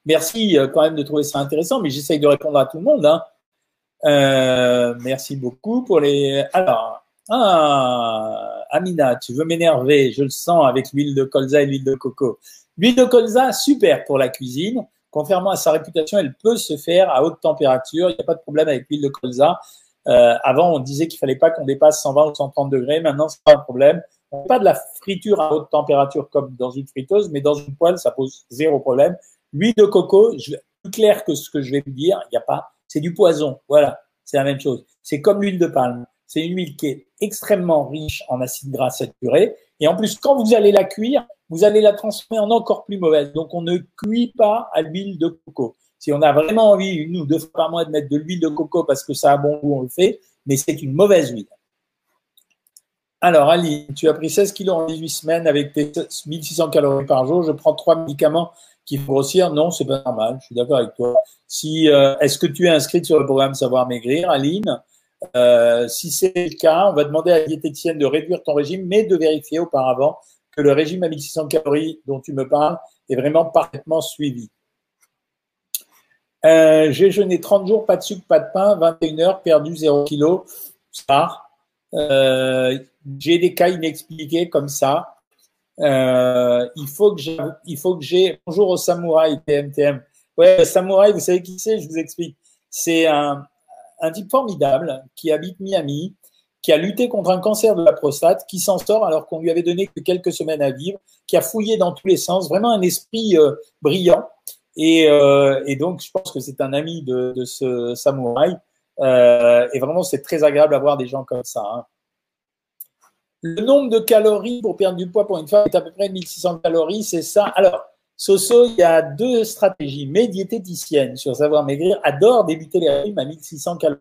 Merci quand même de trouver ça intéressant, mais j'essaye de répondre à tout le monde. Hein. merci beaucoup pour les. Alors, ah, Amina, tu veux m'énerver, je le sens avec l'huile de colza et l'huile de coco. L'huile de colza, super pour la cuisine. Contrairement à sa réputation, elle peut se faire à haute température. Il n'y a pas de problème avec l'huile de colza. Euh, avant, on disait qu'il fallait pas qu'on dépasse 120 ou 130 degrés. Maintenant, c'est pas un problème. On pas de la friture à haute température comme dans une friteuse, mais dans une poêle, ça pose zéro problème. L'huile de coco, je, plus clair que ce que je vais vous dire, il n'y a pas, c'est du poison. Voilà, c'est la même chose. C'est comme l'huile de palme. C'est une huile qui est extrêmement riche en acides gras saturés. Et en plus, quand vous allez la cuire, vous allez la transformer en encore plus mauvaise. Donc, on ne cuit pas à l'huile de coco. Si on a vraiment envie, une ou deux fois par mois, de mettre de l'huile de coco parce que ça a bon goût, on le fait, mais c'est une mauvaise huile. Alors, Ali, tu as pris 16 kilos en 18 semaines avec tes 1600 calories par jour. Je prends trois médicaments qui font grossir. Non, c'est pas normal. Je suis d'accord avec toi. Si, euh, est-ce que tu es inscrite sur le programme Savoir Maigrir, Aline? Euh, Si c'est le cas, on va demander à la diététicienne de réduire ton régime, mais de vérifier auparavant que le régime à 1600 calories dont tu me parles est vraiment parfaitement suivi. Euh, j'ai jeûné 30 jours, pas de sucre, pas de pain, 21 heures, perdu 0 kg. Ça. Euh, j'ai des cas inexpliqués comme ça. Euh, il faut que j'ai. Bonjour au samouraï TMTM. Ouais, samouraï, vous savez qui c'est? Je vous explique. C'est un, un type formidable qui habite Miami, qui a lutté contre un cancer de la prostate, qui s'en sort alors qu'on lui avait donné que quelques semaines à vivre, qui a fouillé dans tous les sens, vraiment un esprit euh, brillant. Et, euh, et, donc, je pense que c'est un ami de, ce samouraï. Euh, et vraiment, c'est très agréable d'avoir des gens comme ça. Hein. Le nombre de calories pour perdre du poids pour une femme est à peu près 1600 calories, c'est ça. Alors, Soso, il y a deux stratégies. Mes diététiciennes sur Savoir Maigrir adorent débuter les régimes à 1600 calories.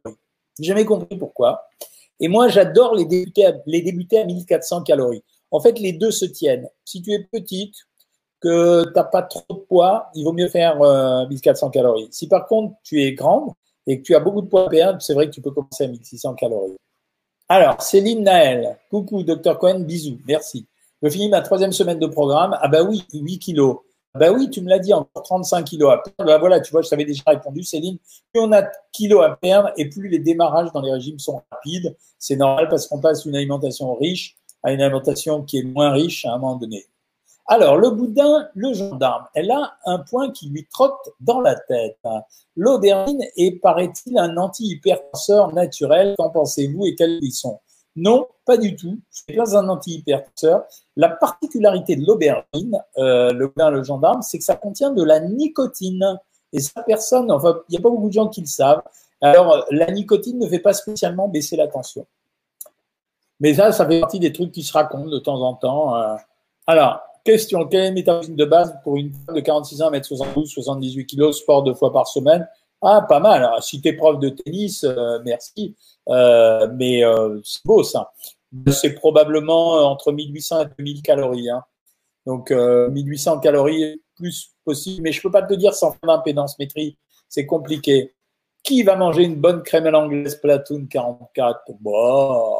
J'ai jamais compris pourquoi. Et moi, j'adore les débuter, à, les débuter à 1400 calories. En fait, les deux se tiennent. Si tu es petite, que tu n'as pas trop de poids, il vaut mieux faire 1400 euh, calories. Si par contre, tu es grande et que tu as beaucoup de poids à perdre, c'est vrai que tu peux commencer à 1600 calories. Alors, Céline Naël. Coucou, docteur Cohen, bisous, merci. Je finis ma troisième semaine de programme. Ah bah oui, 8 kilos. Ben oui, tu me l'as dit, encore 35 kilos à perdre. Ben voilà, tu vois, je t'avais déjà répondu, Céline. Plus on a de kilos à perdre et plus les démarrages dans les régimes sont rapides. C'est normal parce qu'on passe d'une alimentation riche à une alimentation qui est moins riche à un moment donné. Alors, le boudin, le gendarme, elle a un point qui lui trotte dans la tête. L'aubergine est, paraît-il, un anti-hypertenseur naturel. Qu'en pensez-vous et quels y sont? Non, pas du tout. C'est pas un antihypertenseur. La particularité de l'aubergine, euh, le gendarme, c'est que ça contient de la nicotine. Et ça, personne, enfin, il n'y a pas beaucoup de gens qui le savent. Alors, la nicotine ne fait pas spécialement baisser la tension. Mais ça, ça fait partie des trucs qui se racontent de temps en temps. Euh. Alors, question, quel est le métabolisme de base pour une femme de 46 ans, 1m72, 78 kg, sport deux fois par semaine? Ah, pas mal. Si tu es prof de tennis, euh, merci. Euh, mais euh, c'est beau ça. C'est probablement entre 1800 et 2000 calories. Hein. Donc 1800 calories plus possible. Mais je peux pas te dire sans faire d'impédance métrie. C'est compliqué. Qui va manger une bonne crème à l'anglaise Platoon 44 bon.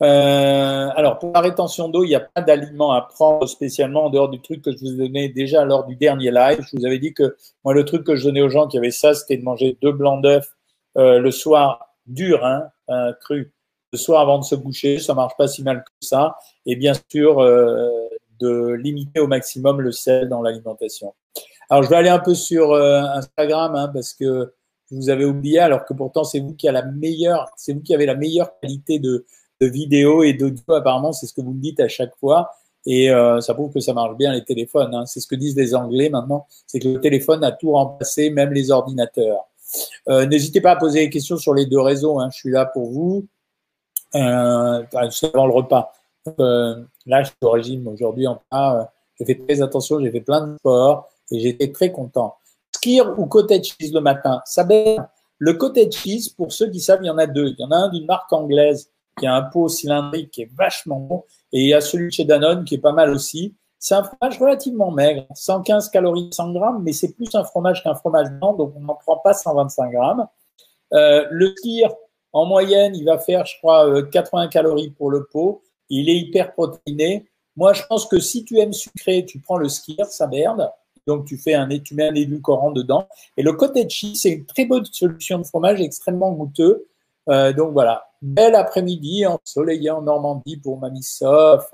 Euh, alors, pour la rétention d'eau, il n'y a pas d'aliment à prendre spécialement en dehors du truc que je vous ai donné déjà lors du dernier live. Je vous avais dit que moi, le truc que je donnais aux gens qui avaient ça, c'était de manger deux blancs d'œufs euh, le soir, dur, hein, cru, le soir avant de se coucher. Ça marche pas si mal que ça. Et bien sûr, euh, de limiter au maximum le sel dans l'alimentation. Alors, je vais aller un peu sur euh, Instagram hein, parce que vous avez oublié, alors que pourtant c'est vous qui la meilleure, c'est vous qui avez la meilleure qualité de, de vidéo et d'audio. Apparemment, c'est ce que vous me dites à chaque fois. Et euh, ça prouve que ça marche bien les téléphones. Hein. C'est ce que disent les Anglais maintenant, c'est que le téléphone a tout remplacé, même les ordinateurs. Euh, N'hésitez pas à poser des questions sur les deux réseaux. Hein. Je suis là pour vous. Euh, avant le repas. Euh, là, je suis au régime aujourd'hui. En euh, j'ai fait très attention. J'ai fait plein de sport et j'étais très content. Skir ou cottage cheese le matin, ça bien. Le cottage cheese, pour ceux qui savent, il y en a deux. Il y en a un d'une marque anglaise qui a un pot cylindrique qui est vachement bon. Et il y a celui de chez Danone qui est pas mal aussi. C'est un fromage relativement maigre, 115 calories 100 grammes, mais c'est plus un fromage qu'un fromage blanc, donc on n'en prend pas 125 grammes. Euh, le tir, en moyenne, il va faire, je crois, 80 euh, calories pour le pot. Il est hyper protéiné. Moi, je pense que si tu aimes sucré, tu prends le skier, ça merde. Donc, tu, fais un, tu mets un édulcorant dedans. Et le cottage cheese, c'est une très bonne solution de fromage, extrêmement goûteux. Euh, donc voilà, bel après-midi ensoleillé en Normandie pour Mamie Sof.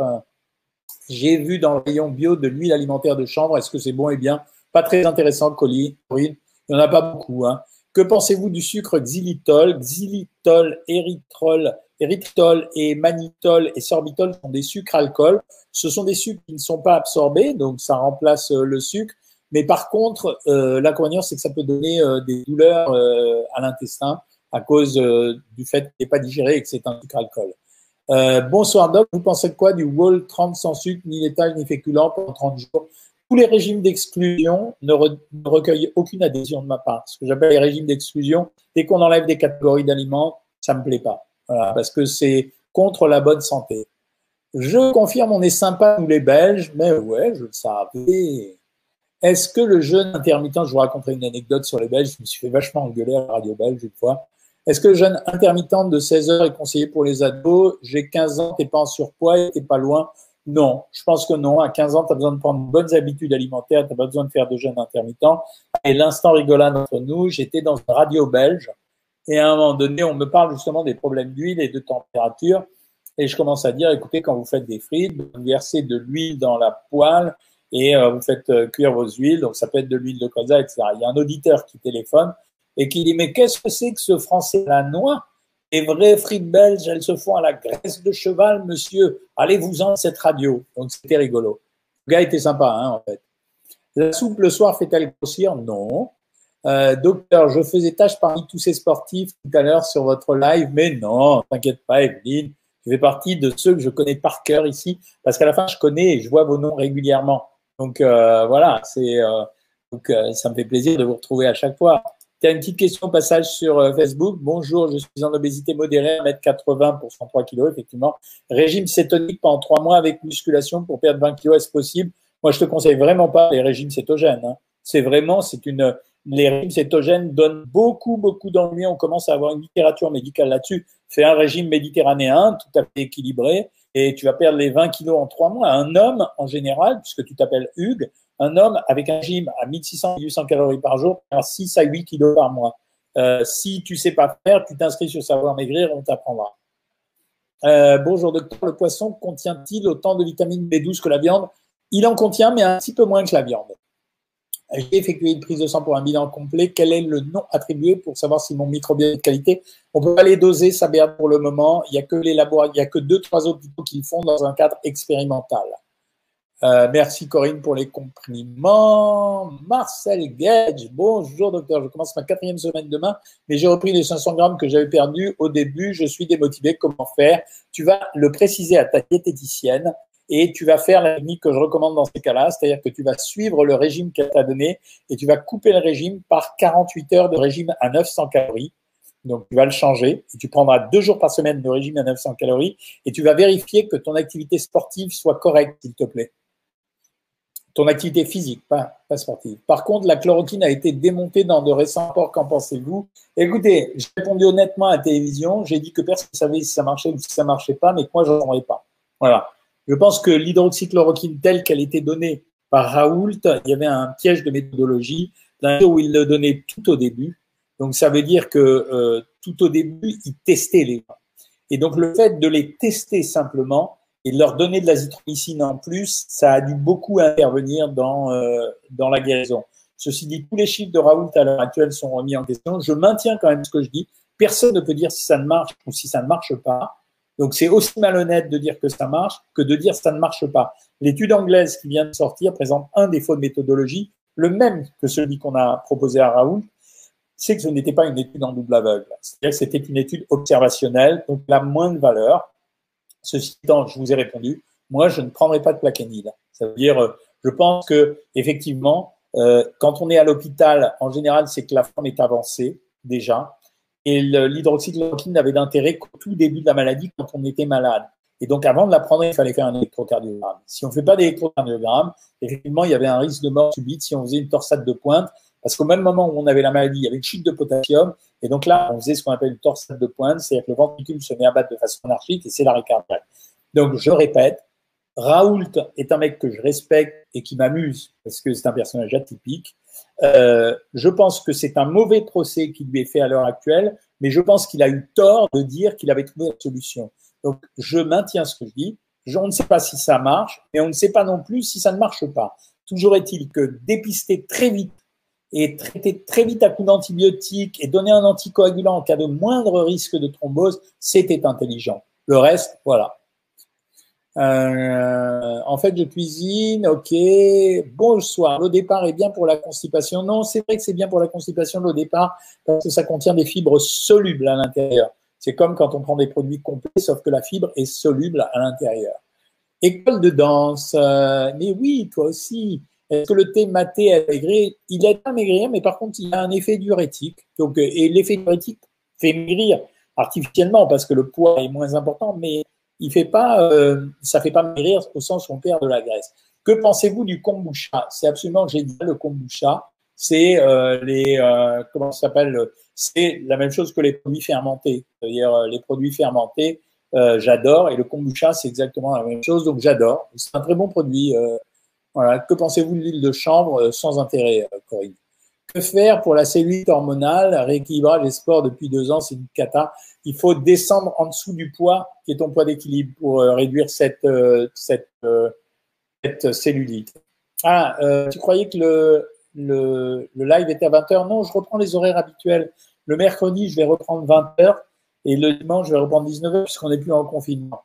J'ai vu dans le rayon bio de l'huile alimentaire de chanvre. Est-ce que c'est bon? Et bien Pas très intéressant, colis. Il n'y en a pas beaucoup. Hein. Que pensez-vous du sucre xylitol? Xylitol, érythrol, érythritol et mannitol et sorbitol sont des sucres alcool. Ce sont des sucres qui ne sont pas absorbés, donc ça remplace euh, le sucre. Mais par contre, euh, l'inconvénient, c'est que ça peut donner des douleurs à l'intestin à cause du fait qu'il n'est pas digéré et que c'est un sucre alcool. bonsoir Doc, vous pensez quoi du Wall 30 sans sucre, ni laitage, ni féculent pendant 30 jours? Tous les régimes d'exclusion ne, recueillent aucune adhésion de ma part. Ce que j'appelle les régimes d'exclusion, dès qu'on enlève des catégories d'aliments, ça me plaît pas. Parce que c'est contre la bonne santé. Je confirme, on est sympa, nous les Belges, mais ouais, je le savais. Est-ce que le jeûne intermittent, je vous raconterai une anecdote sur les Belges, je me suis fait vachement engueuler à la radio belge une fois. Est-ce que le jeûne intermittent de 16 heures est conseillé pour les ados? J'ai 15 ans, t'es pas en surpoids, t'es pas loin. Non, je pense que non. À 15 ans, tu as besoin de prendre de bonnes habitudes alimentaires, tu n'as pas besoin de faire de jeûne intermittent. Et l'instant rigolade entre nous, j'étais dans une radio belge et à un moment donné, on me parle justement des problèmes d'huile et de température. Et je commence à dire, écoutez, quand vous faites des frites, vous versez de l'huile dans la poêle et euh, vous faites euh, cuire vos huiles. Donc, ça peut être de l'huile de colza, etc. Il y a un auditeur qui téléphone et qui dit, mais qu'est-ce que c'est que ce français la noix? Les vraies frites belges, elles se font à la graisse de cheval, monsieur. Allez-vous-en cette radio? Donc c'était rigolo. Le gars était sympa, hein, en fait. La soupe le soir fait-elle grossir? Non. Euh, docteur, je faisais tâche parmi tous ces sportifs tout à l'heure sur votre live, mais non, t'inquiète pas, Evelyne. Je fais partie de ceux que je connais par cœur ici, parce qu'à la fin, je connais et je vois vos noms régulièrement. Donc euh, voilà, c'est euh, donc ça me fait plaisir de vous retrouver à chaque fois. Tu as une petite question passage sur euh, Facebook. Bonjour, je suis en obésité modérée, 1m80 pour 103 kg, effectivement. Régime cétonique pendant 3 mois avec musculation pour perdre 20 kg, est-ce possible? Moi, je te conseille vraiment pas les régimes cétogènes. Hein. C'est vraiment, c'est une, les régimes cétogènes donnent beaucoup, beaucoup d'ennuis. On commence à avoir une littérature médicale là-dessus. Fais un régime méditerranéen, tout à fait équilibré, et tu vas perdre les 20 kilos en 3 mois. Un homme, en général, puisque tu t'appelles Hugues, un homme avec un régime à 1600-1800 calories par jour perd 6 à 8 kilos par mois. Euh, si tu sais pas faire, tu t'inscris sur Savoir Maigrir, on t'apprendra. Euh, bonjour docteur, le poisson contient-il autant de vitamine B12 que la viande? Il en contient, mais un petit peu moins que la viande. J'ai effectué une prise de sang pour un bilan complet. Quel est le nom attribué pour savoir si mon microbiote est de qualité? On peut pas les doser, ça perd pour le moment. Il y a que les laboratoires, il y a que deux, trois hôpitaux qui le font dans un cadre expérimental. Euh, merci Corinne pour les compliments. Marcel Gage, bonjour docteur, je commence ma quatrième semaine demain, mais j'ai repris les 500 grammes que j'avais perdus au début. Je suis démotivé, comment faire? Tu vas le préciser à ta diététicienne et tu vas faire la technique que je recommande dans ces cas-là, c'est-à-dire que tu vas suivre le régime qu'elle t'a donné et tu vas couper le régime par 48 heures de régime à 900 calories. Donc, tu vas le changer et tu prendras deux jours par semaine de régime à 900 calories et tu vas vérifier que ton activité sportive soit correcte, s'il te plaît ton activité physique, pas, pas, sportive. Par contre, la chloroquine a été démontée dans de récents rapports. Qu'en pensez-vous? Écoutez, j'ai répondu honnêtement à la télévision. J'ai dit que personne ne savait si ça marchait ou si ça marchait pas, mais que moi, je n'en pas. Voilà. Je pense que l'hydroxychloroquine telle qu'elle était donnée par Raoult, il y avait un piège de méthodologie, où il le donnait tout au début. Donc, ça veut dire que euh, tout au début, il testait les gens. Et donc, le fait de les tester simplement, et leur donner de l'azithromycine en plus, ça a dû beaucoup intervenir dans, euh, dans la guérison. Ceci dit, tous les chiffres de Raoult à l'heure actuelle sont remis en question. Je maintiens quand même ce que je dis. Personne ne peut dire si ça ne marche ou si ça ne marche pas. Donc c'est aussi malhonnête de dire que ça marche que de dire que ça ne marche pas. L'étude anglaise qui vient de sortir présente un défaut de méthodologie, le même que celui qu'on a proposé à Raoult, c'est que ce n'était pas une étude en double aveugle. C'est-à-dire que c'était une étude observationnelle, donc la moindre valeur. Ceci étant, je vous ai répondu, moi, je ne prendrai pas de plaquenil. Ça veut dire, euh, je pense que effectivement, euh, quand on est à l'hôpital, en général, c'est que la forme est avancée déjà, et l'hydroxychloroquine n'avait d'intérêt qu'au tout début de la maladie, quand on était malade. Et donc, avant de la prendre, il fallait faire un électrocardiogramme. Si on ne fait pas d'électrocardiogramme, effectivement, il y avait un risque de mort subite si on faisait une torsade de pointe, parce qu'au même moment où on avait la maladie, il y avait une chute de potassium, et donc là, on faisait ce qu'on appelle une torsade de pointe, c'est-à-dire que le ventricule se met à battre de façon anarchique et c'est l'arrêt cardiaque. Donc, je répète, Raoult est un mec que je respecte et qui m'amuse parce que c'est un personnage atypique. Euh, je pense que c'est un mauvais procès qui lui est fait à l'heure actuelle, mais je pense qu'il a eu tort de dire qu'il avait trouvé la solution. Donc, je maintiens ce que je dis. on ne sait pas si ça marche, mais on ne sait pas non plus si ça ne marche pas. Toujours est-il que dépister très vite et traiter très vite à coup d'antibiotiques et donner un anticoagulant en cas de moindre risque de thrombose, c'était intelligent. Le reste, voilà. Euh, en fait, je cuisine, ok. Bonsoir. Le départ est bien pour la constipation. Non, c'est vrai que c'est bien pour la constipation le départ parce que ça contient des fibres solubles à l'intérieur. C'est comme quand on prend des produits complets, sauf que la fibre est soluble à l'intérieur. École de danse. Euh, mais oui, toi aussi. Est-ce que le thé maté maigrir Il aide à maigrir, mais par contre, il a un effet diurétique. Donc, et l'effet diurétique fait maigrir artificiellement parce que le poids est moins important, mais il fait pas, euh, ça fait pas maigrir au sens où on perd de la graisse. Que pensez-vous du kombucha? C'est absolument génial le kombucha. C'est euh, euh, C'est la même chose que les produits fermentés. C'est-à-dire euh, les produits fermentés, euh, j'adore et le kombucha c'est exactement la même chose. Donc j'adore. C'est un très bon produit. Que pensez-vous de l'huile de chanvre Sans intérêt, Corinne? Que faire pour la cellulite hormonale Rééquilibrage et sport depuis deux ans, c'est une cata il faut descendre en dessous du poids qui est ton poids d'équilibre pour euh, réduire cette, euh, cette, euh, cette cellulite. Ah, tu croyais que le, le, le, live était à 20h Non, je reprends les horaires habituels. Le mercredi, je vais reprendre 20h et le dimanche, je vais reprendre 19h puisqu'on n'est plus en confinement.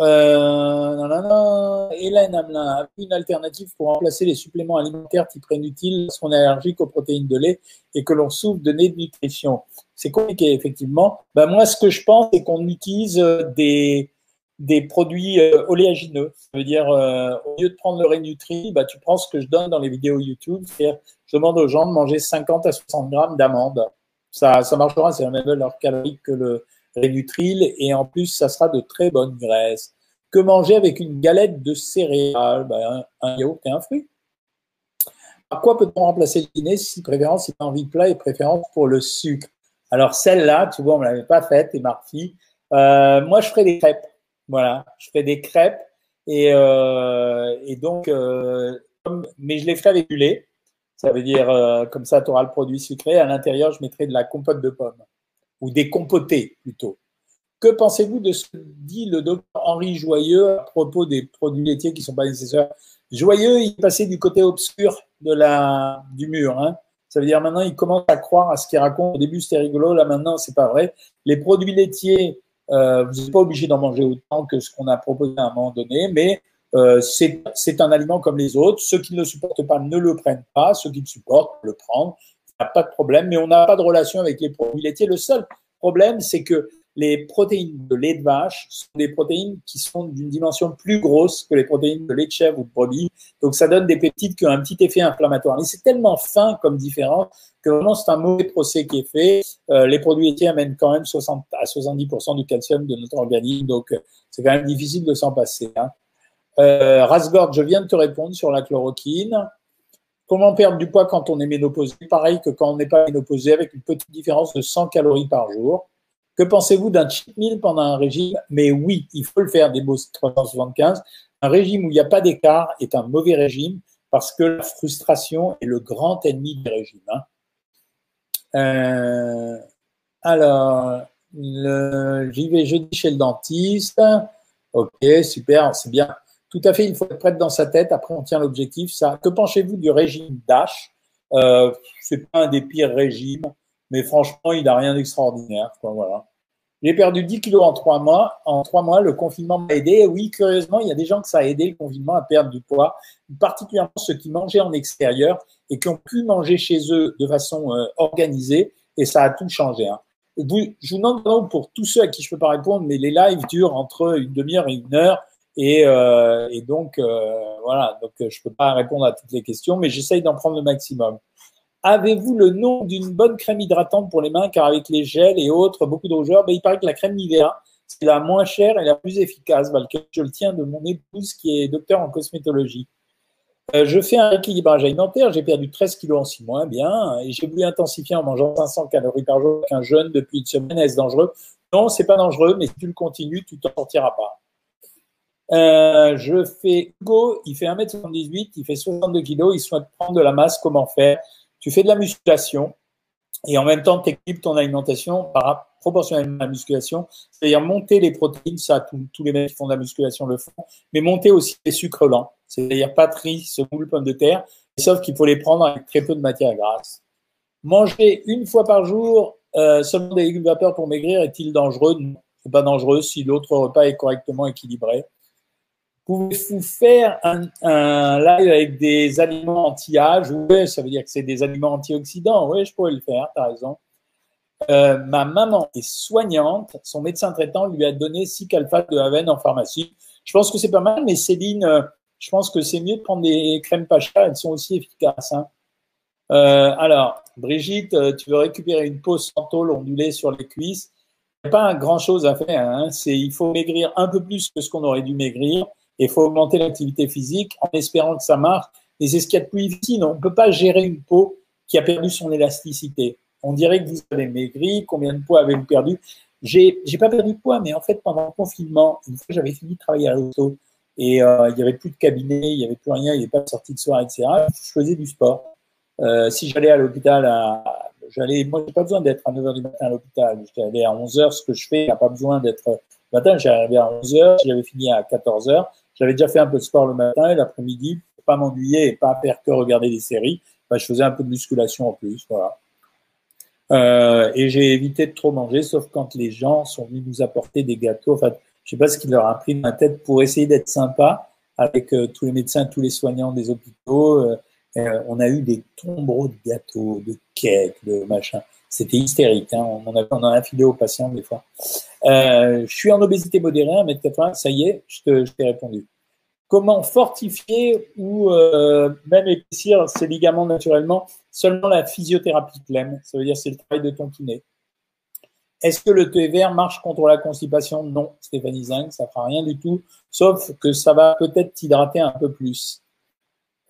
Euh, non, non. Hélène Hamelin a une alternative pour remplacer les suppléments alimentaires type inutiles lorsqu'on est allergique aux protéines de lait et que l'on souffre de nutrition. C'est compliqué, effectivement. Ben, moi, ce que je pense, c'est qu'on utilise euh, des, des produits euh, oléagineux. Ça veut dire, euh, au lieu de prendre le Rénutri, bah, tu prends ce que je donne dans les vidéos YouTube. C'est-à-dire, je demande aux gens de manger 50 à 60 grammes d'amandes. Ça, ça marchera, c'est la même valeur calorique que le, Rénutril et en plus, ça sera de très bonne graisse. Que manger avec une galette de céréales? Ben, un, yaourt et un fruit. Par quoi peut-on remplacer le dîner si préférence pas envie de plat et préférence pour le sucre? Alors celle-là, tu vois, on ne l'avait pas faite, et Marty. Euh, moi, je ferai des crêpes. Voilà, je ferai des crêpes et, euh, donc, euh, mais je les ferai avec du lait. Ça veut dire, comme ça, tu auras le produit sucré. À l'intérieur, je mettrai de la compote de pommes ou des compotés plutôt. Que pensez-vous de ce que dit le docteur Henri Joyeux à propos des produits laitiers qui ne sont pas nécessaires? Joyeux, il est passé du côté obscur de la, du mur. Hein. Ça veut dire maintenant, il commence à croire à ce qu'il raconte. Au début, c'était rigolo. Là, maintenant, c'est pas vrai. Les produits laitiers, euh, vous n'êtes pas obligé d'en manger autant que ce qu'on a proposé à un moment donné, mais euh, c'est un aliment comme les autres. Ceux qui ne le supportent pas ne le prennent pas. Ceux qui le supportent le prennent pas de problème, mais on n'a pas de relation avec les produits laitiers. Le seul problème, c'est que les protéines de lait de vache sont des protéines qui sont d'une dimension plus grosse que les protéines de lait de chèvre ou de brebis. Donc, ça donne des peptides qui ont un petit effet inflammatoire. Mais c'est tellement fin comme différence que vraiment, c'est un mauvais procès qui est fait. Euh, les produits laitiers amènent quand même 60 à 70% du calcium de notre organisme. Donc, euh, c'est quand même difficile de s'en passer. Hein. Euh, Rasgord, je viens de te répondre sur la chloroquine. Comment perdre du poids quand on est ménopausé Pareil que quand on n'est pas ménopausé, avec une petite différence de 100 calories par jour. Que pensez-vous d'un cheat meal pendant un régime? Mais oui, il faut le faire, des mots 375. Un régime où il n'y a pas d'écart est un mauvais régime parce que la frustration est le grand ennemi du régime. Hein. Euh, alors, j'y vais jeudi chez le dentiste. Ok, super, c'est bien. Tout à fait, il faut être prête dans sa tête. Après, on tient l'objectif. Ça. Que pensez-vous du régime DASH euh, C'est pas un des pires régimes, mais franchement, il n'a rien d'extraordinaire. Voilà. J'ai perdu 10 kilos en trois mois. En trois mois, le confinement m'a aidé. Oui, curieusement, il y a des gens que ça a aidé le confinement à perdre du poids, particulièrement ceux qui mangeaient en extérieur et qui ont pu manger chez eux de façon euh, organisée. Et ça a tout changé. Hein. je vous demande pour tous ceux à qui je ne peux pas répondre, mais les lives durent entre une demi-heure et une heure. Et, euh, et donc, euh, voilà, donc euh, je peux pas répondre à toutes les questions, mais j'essaye d'en prendre le maximum. Avez-vous le nom d'une bonne crème hydratante pour les mains? Car avec les gels et autres, beaucoup de rougeurs, il paraît que la crème Nivea, c'est la moins chère et la plus efficace. Je le tiens de mon épouse qui est docteur en cosmétologie. Je fais un équilibrage alimentaire, j'ai perdu 13 kilos en 6 mois, bien, et j'ai voulu intensifier en mangeant 500 calories par jour avec un jeûne depuis une semaine. Est-ce dangereux? Non, c'est pas dangereux, mais si tu le continues, tu t'en sortiras pas. Euh, je fais Hugo, il fait 1m78, il fait 62 kg, il souhaite prendre de la masse, comment faire? Tu fais de la musculation et en même temps, tu équipes ton alimentation par proportionnellement à la musculation, c'est-à-dire monter les protéines, ça tous les mecs qui font de la musculation le font, mais monter aussi les sucres lents, c'est-à-dire patrie, semoule, pommes de terre, sauf qu'il faut les prendre avec très peu de matière grasse. Manger une fois par jour euh, seulement des légumes vapeur pour maigrir est-il dangereux? Non, c'est pas dangereux si l'autre repas est correctement équilibré. Pouvez-vous faire un, live avec des aliments anti-âge? Oui, ça veut dire que c'est des aliments antioxydants. Oui, je pourrais le faire, as raison. Euh, ma maman est soignante. Son médecin traitant lui a donné 6 calfates de Haven en pharmacie. Je pense que c'est pas mal, mais Céline, euh, je pense que c'est mieux de prendre des crèmes Pacha. Elles sont aussi efficaces. Hein. Euh, alors, Brigitte, euh, tu veux récupérer une peau sans tôle ondulée sur les cuisses? Il n'y a pas grand chose à faire. Hein. Il faut maigrir un peu plus que ce qu'on aurait dû maigrir. Il faut augmenter l'activité physique en espérant que ça marche. Et c'est ce qu'il y a de plus difficile. On ne peut pas gérer une peau qui a perdu son élasticité. On dirait que vous avez maigri. Combien de poids avez-vous perdu? J'ai, pas perdu de poids, mais en fait, pendant le confinement, une fois j'avais fini de travailler à l'auto et euh, il n'y avait plus de cabinet, il n'y avait plus rien, il n'y avait pas de sortie de soir, etc. Je faisais du sport. Euh, si j'allais à l'hôpital, à, j'allais, moi, j'ai pas besoin d'être à 9 h du matin à l'hôpital. J'allais à 11 h ce que je fais, n'a pas besoin d'être matin. J'arrivais à 11 h j'avais fini à 14 h J'avais déjà fait un peu de sport le matin et l'après-midi, pour pas m'ennuyer et pas faire que regarder des séries, bah, je faisais un peu de musculation en plus, voilà. Euh, et j'ai évité de trop manger, sauf quand les gens sont venus nous apporter des gâteaux. Enfin, je sais pas ce qu'il leur a pris dans la tête pour essayer d'être sympa avec euh, tous les médecins, tous les soignants des hôpitaux. Euh, euh, on a eu des tombereaux de gâteaux, de cakes, de machin. C'était hystérique. Hein. On, en a, on en a aux patients des fois. Euh, je suis en obésité modérée, 1m80, ça y est, je t'ai répondu. Comment fortifier ou euh, même épaissir ces ligaments naturellement? Seulement la physiothérapie clem, ça veut dire c'est le travail de ton kiné. Est-ce que le thé vert marche contre la constipation? Non, Stéphanie Zing, ça fera rien du tout, sauf que ça va peut-être t'hydrater un peu plus.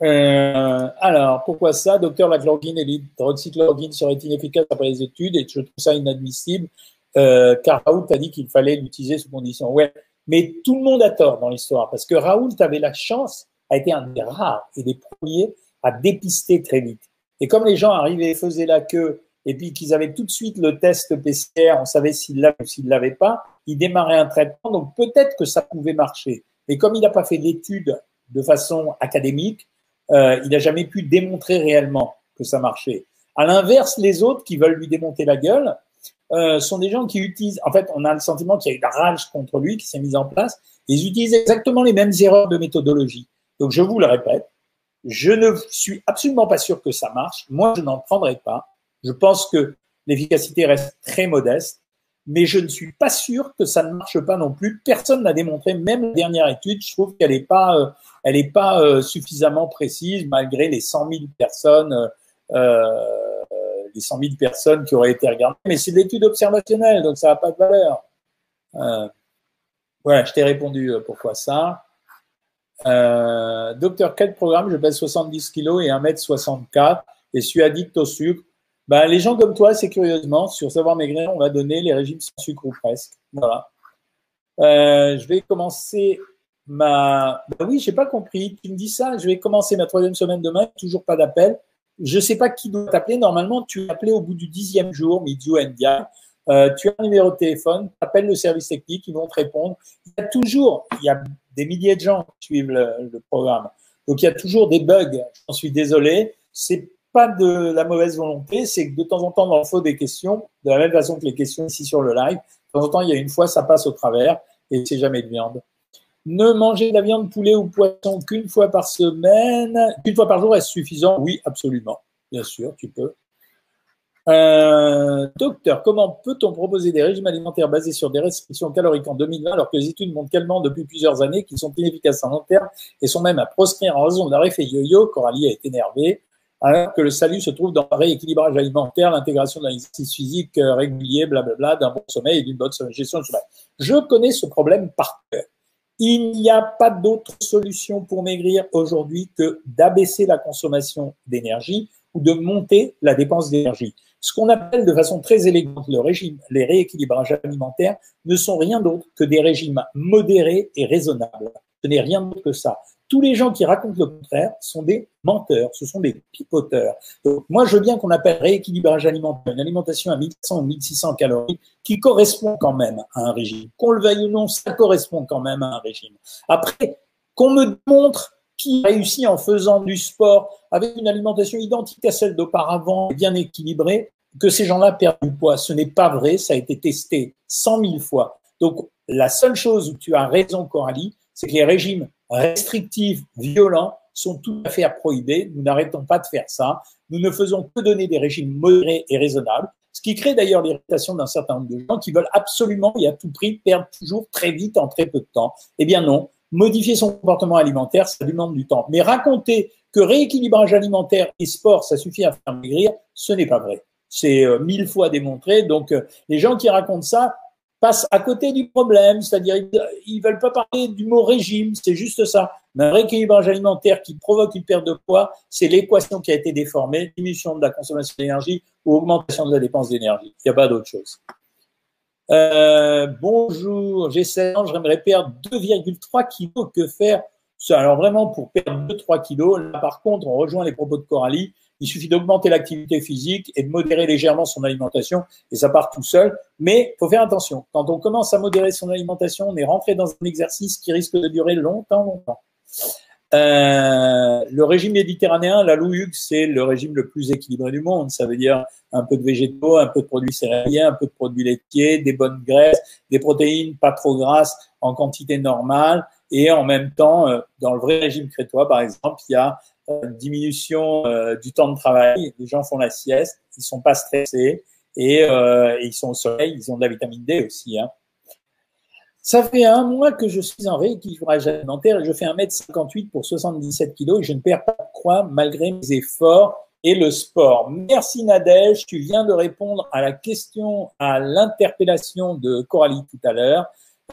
Euh, alors, pourquoi ça? Docteur, la chloroquine et l'hydroxychloroquine serait inefficace après les études et je trouve ça inadmissible euh, car Raoult a dit qu'il fallait l'utiliser sous condition. Ouais, mais tout le monde a tort dans l'histoire parce que Raoult avait la chance, a été un des rares et des premiers à dépister très vite. Et comme les gens arrivaient, faisaient la queue et puis qu'ils avaient tout de suite le test PCR, on savait s'ils l'avaient ou s'ils l'avaient pas, ils démarraient un traitement, donc peut-être que ça pouvait marcher. Mais comme il n'a pas fait l'étude de façon académique, euh, il n'a jamais pu démontrer réellement que ça marchait. À l'inverse, les autres qui veulent lui démonter la gueule euh, sont des gens qui utilisent. En fait, on a le sentiment qu'il y a une rage contre lui qui s'est mise en place. Ils utilisent exactement les mêmes erreurs de méthodologie. Donc, je vous le répète, je ne suis absolument pas sûr que ça marche. Moi, je n'en prendrai pas. Je pense que l'efficacité reste très modeste mais je ne suis pas sûr que ça ne marche pas non plus. Personne n'a démontré, même la dernière étude, je trouve qu'elle n'est pas, euh, elle est pas euh, suffisamment précise malgré les 100 000 personnes, euh, les 100 000 personnes qui auraient été regardées. Mais c'est de l'étude observationnelle, donc ça n'a pas de valeur. voilà, je t'ai répondu pourquoi ça. docteur, quel programme? Je pèse 70 kg et 1m64 et suis addict au sucre. Ben, les gens comme toi, c'est curieusement, sur Savoir Maigrir, on va donner les régimes sans sucre ou presque. Voilà. Euh, je vais commencer ma. Ben oui, j'ai pas compris. Tu me dis ça. Je vais commencer ma troisième semaine demain. Toujours pas d'appel. Je sais pas qui doit t'appeler. Normalement, tu appelé au bout du dixième jour, Midio Ndia. Euh, tu as un numéro de téléphone, appelle le service technique, ils vont te répondre. Il y a toujours, il y a des milliers de gens qui suivent le, le programme. Donc il y a toujours des bugs. J'en suis désolé. C'est pas de la mauvaise volonté, c'est que de temps en temps, on faut des questions, de la même façon que les questions ici sur le live. De temps en temps, il y a une fois, ça passe au travers et c'est jamais de viande. Ne manger de la viande, poulet ou poisson qu'une fois par semaine, une fois par jour, est-ce suffisant? Oui, absolument. Bien sûr, tu peux. Euh, docteur, comment peut-on proposer des régimes alimentaires basés sur des restrictions caloriques en 2020 alors que les études montrent tellement depuis plusieurs années qu'ils sont inefficaces à long terme et sont même à proscrire en raison d'un effet yo-yo? Coralie a été énervée alors que le salut se trouve dans le rééquilibrage alimentaire, l'intégration d'un exercice physique euh, régulier, blablabla, d'un bon sommeil et d'une bonne gestion du sommeil. Je connais ce problème par cœur. Il n'y a pas d'autre solution pour maigrir aujourd'hui que d'abaisser la consommation d'énergie ou de monter la dépense d'énergie. Ce qu'on appelle de façon très élégante le régime, les rééquilibrages alimentaires ne sont rien d'autre que des régimes modérés et raisonnables. Ce n'est rien d'autre que ça. Tous les gens qui racontent le contraire sont des menteurs, ce sont des pipoteurs. Donc, moi, je veux bien qu'on appelle rééquilibrage alimentaire une alimentation à 1100 ou 1600 calories qui correspond quand même à un régime. Qu'on le veuille ou non, ça correspond quand même à un régime. Après, qu'on me montre qui réussit en faisant du sport avec une alimentation identique à celle d'auparavant, bien équilibrée, que ces gens-là perdent du poids. Ce n'est pas vrai, ça a été testé cent mille fois. Donc, la seule chose où tu as raison, Coralie, c'est que les régimes restrictifs, violents, sont tout à fait à prohiber. Nous n'arrêtons pas de faire ça. Nous ne faisons que donner des régimes modérés et raisonnables, ce qui crée d'ailleurs l'irritation d'un certain nombre de gens qui veulent absolument et à tout prix perdre toujours très vite en très peu de temps. Eh bien non, modifier son comportement alimentaire, ça demande du temps. Mais raconter que rééquilibrage alimentaire et sport, ça suffit à faire maigrir, ce n'est pas vrai. C'est euh, mille fois démontré. Donc, euh, les gens qui racontent ça passent à côté du problème, c'est-à-dire ils, veulent pas parler du mot régime, c'est juste ça. Mais un rééquilibrage alimentaire qui provoque une perte de poids, c'est l'équation qui a été déformée, diminution de la consommation d'énergie ou augmentation de la dépense d'énergie. Il n'y a pas d'autre chose. Euh, bonjour, j'ai 16 ans, j'aimerais perdre 2,3 kilos. Que faire? Alors vraiment, pour perdre 2-3 kilos, là par contre, on rejoint les propos de Coralie. Il suffit d'augmenter l'activité physique et de modérer légèrement son alimentation et ça part tout seul. Mais faut faire attention. Quand on commence à modérer son alimentation, on est rentré dans un exercice qui risque de durer longtemps, longtemps. Euh, le régime méditerranéen, la Louux, c'est le régime le plus équilibré du monde. Ça veut dire un peu de végétaux, un peu de produits céréaliers, un peu de produits laitiers, des bonnes graisses, des protéines pas trop grasses en quantité normale. Et en même temps, euh, dans le vrai régime crétois, par exemple, il y a une diminution du temps de travail. Les gens font la sieste, ils sont pas stressés et, ils sont au soleil. Ils ont de la vitamine D aussi. Hein. Ça fait un mois que je suis en rééquilibrage alimentaire et je fais 1m58 pour 77 kg et je ne perds pas de croix malgré mes efforts et le sport. Merci Nadège, tu viens de répondre à la question, à l'interpellation de Coralie tout à l'heure.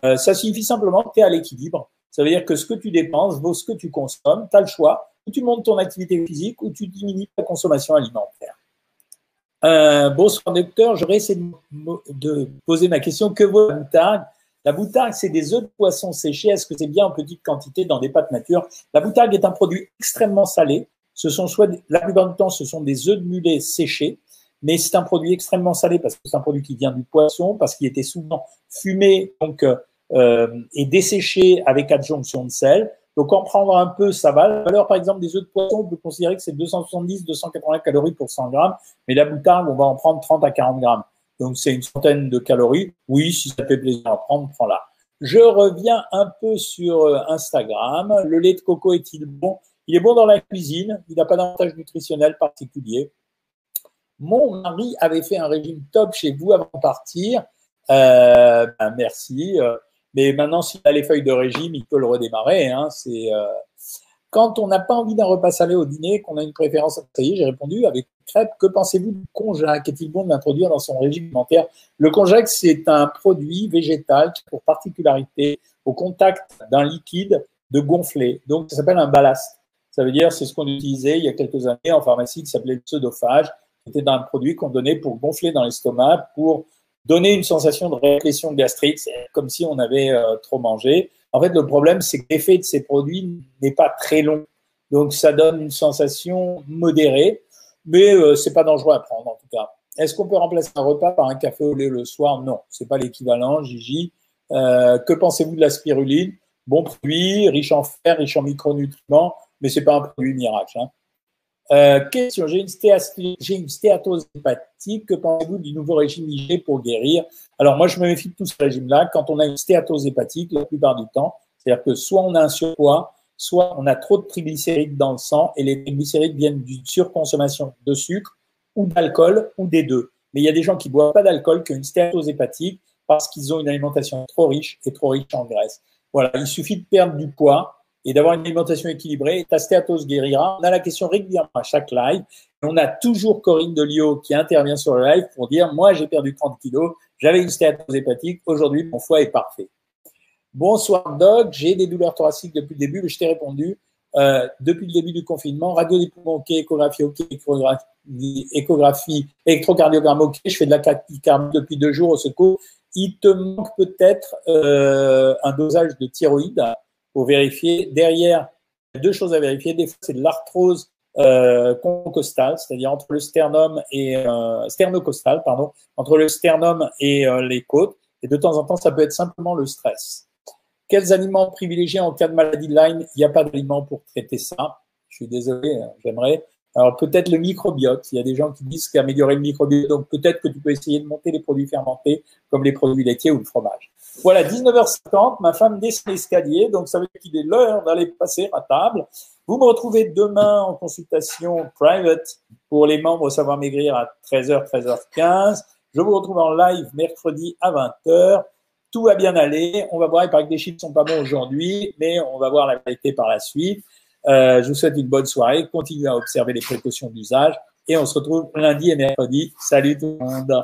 Euh, ça signifie simplement que tu es à l'équilibre. Ça veut dire que ce que tu dépenses vaut ce que tu consommes. Tu as le choix. Ou tu montes ton activité physique ou tu diminues ta consommation alimentaire. Euh, bonsoir docteur, j'aurais essayé de, poser ma question. Que vaut la la boutargue, c'est des œufs de poisson séchés. Est-ce que c'est bien en petite quantité dans des pâtes natures La boutargue est un produit extrêmement salé. Ce sont soit, la plupart du temps, ce sont des œufs de mulet séchés, mais c'est un produit extrêmement salé parce que c'est un produit qui vient du poisson, parce qu'il était souvent fumé donc euh, et desséché avec adjonction de sel. Donc en prendre un peu, ça va. La valeur, par exemple, des œufs de poisson, on peut considérer que c'est 270-280 calories pour 100 grammes, mais la boutargue, on va en prendre 30 à 40 grammes donc c'est une centaine de calories. Oui, si ça fait plaisir à prendre, prends-la. Je reviens un peu sur euh, Instagram. Le lait de coco est-il bon? Il est bon dans la cuisine. Il n'a pas d'avantage nutritionnel particulier. Mon mari avait fait un régime top chez vous avant de partir. Euh, ben merci. Euh, mais maintenant, s'il a les feuilles de régime, il peut le redémarrer. Hein. C'est quand on n'a pas envie d'un repas salé au dîner, qu'on a une préférence, ça y j'ai répondu avec crêpe. Que pensez-vous du konjac? Est-il bon de l'introduire dans son régime alimentaire? Le konjac, c'est un produit végétal qui, pour particularité, au contact d'un liquide, de gonfler. Donc, ça s'appelle un ballast. Ça veut dire, c'est ce qu'on utilisait il y a quelques années en pharmacie qui s'appelait le pseudophage. C'était un produit qu'on donnait pour gonfler dans l'estomac, pour donner une sensation de répression gastrique, c'est comme si on avait euh, trop mangé. En fait, le problème, c'est que l'effet de ces produits n'est pas très long. Donc, ça donne une sensation modérée, mais euh, c'est pas dangereux à prendre en tout cas. Est-ce qu'on peut remplacer un repas par un café au lait le soir? Non, c'est pas l'équivalent, Gigi. Euh, que pensez-vous de la spiruline? Bon produit, riche en fer, riche en micronutriments, mais c'est pas un produit miracle. Hein. Euh, question, j'ai une, stéatose hépatique. Que pensez-vous du nouveau régime IG pour guérir? Alors moi, je me méfie de tout ce régime-là. Quand on a une stéatose hépatique, la plupart du temps, c'est-à-dire que soit on a un surpoids, soit on a trop de triglycérides dans le sang et les triglycérides viennent d'une surconsommation de sucre ou d'alcool ou des deux. Mais il y a des gens qui boivent pas d'alcool qui ont une stéatose hépatique parce qu'ils ont une alimentation trop riche et trop riche en graisse. Voilà, il suffit de perdre du poids et d'avoir une alimentation équilibrée. Ta stéatose guérira. On a la question régulièrement à chaque live. Et on a toujours Corinne Delio qui intervient sur le live pour dire, moi, j'ai perdu 30 kilos, j'avais une stéatose hépatique, aujourd'hui, mon foie est parfait. Bonsoir, Doc. J'ai des douleurs thoraciques depuis le début, mais je t'ai répondu. Euh, depuis le début du confinement, radio des poumons, ok, échographie, ok, échographie, électrocardiogramme, ok, je fais de la tachycardie depuis deux jours au secours. Il te manque peut-être euh, un dosage de thyroïde pour vérifier. Derrière, il y a deux choses à vérifier. Des fois, c'est de l'arthrose euh, concostale, c'est-à-dire entre le sternum et euh, pardon, entre le sternum et euh, les côtes. Et de temps en temps, ça peut être simplement le stress. Quels aliments privilégier en cas de maladie de Lyme? Il n'y a pas d'aliment pour traiter ça. Je suis désolé, hein, j'aimerais. Alors peut-être le microbiote. Il y a des gens qui disent qu'améliorer le microbiote, donc peut-être que tu peux essayer de monter les produits fermentés comme les produits laitiers ou le fromage. Voilà, 19h50, ma femme descend l'escalier, donc ça veut dire qu'il est l'heure d'aller passer à table. Vous me retrouvez demain en consultation private pour les membres Savoir Maigrir à 13h, 13h15. Je vous retrouve en live mercredi à 20h. Tout va bien aller. On va voir, il paraît que les chiffres sont pas bons aujourd'hui, mais on va voir la vérité par la suite. Euh, je vous souhaite une bonne soirée. Continuez à observer les précautions d'usage et on se retrouve lundi et mercredi. Salut tout le monde.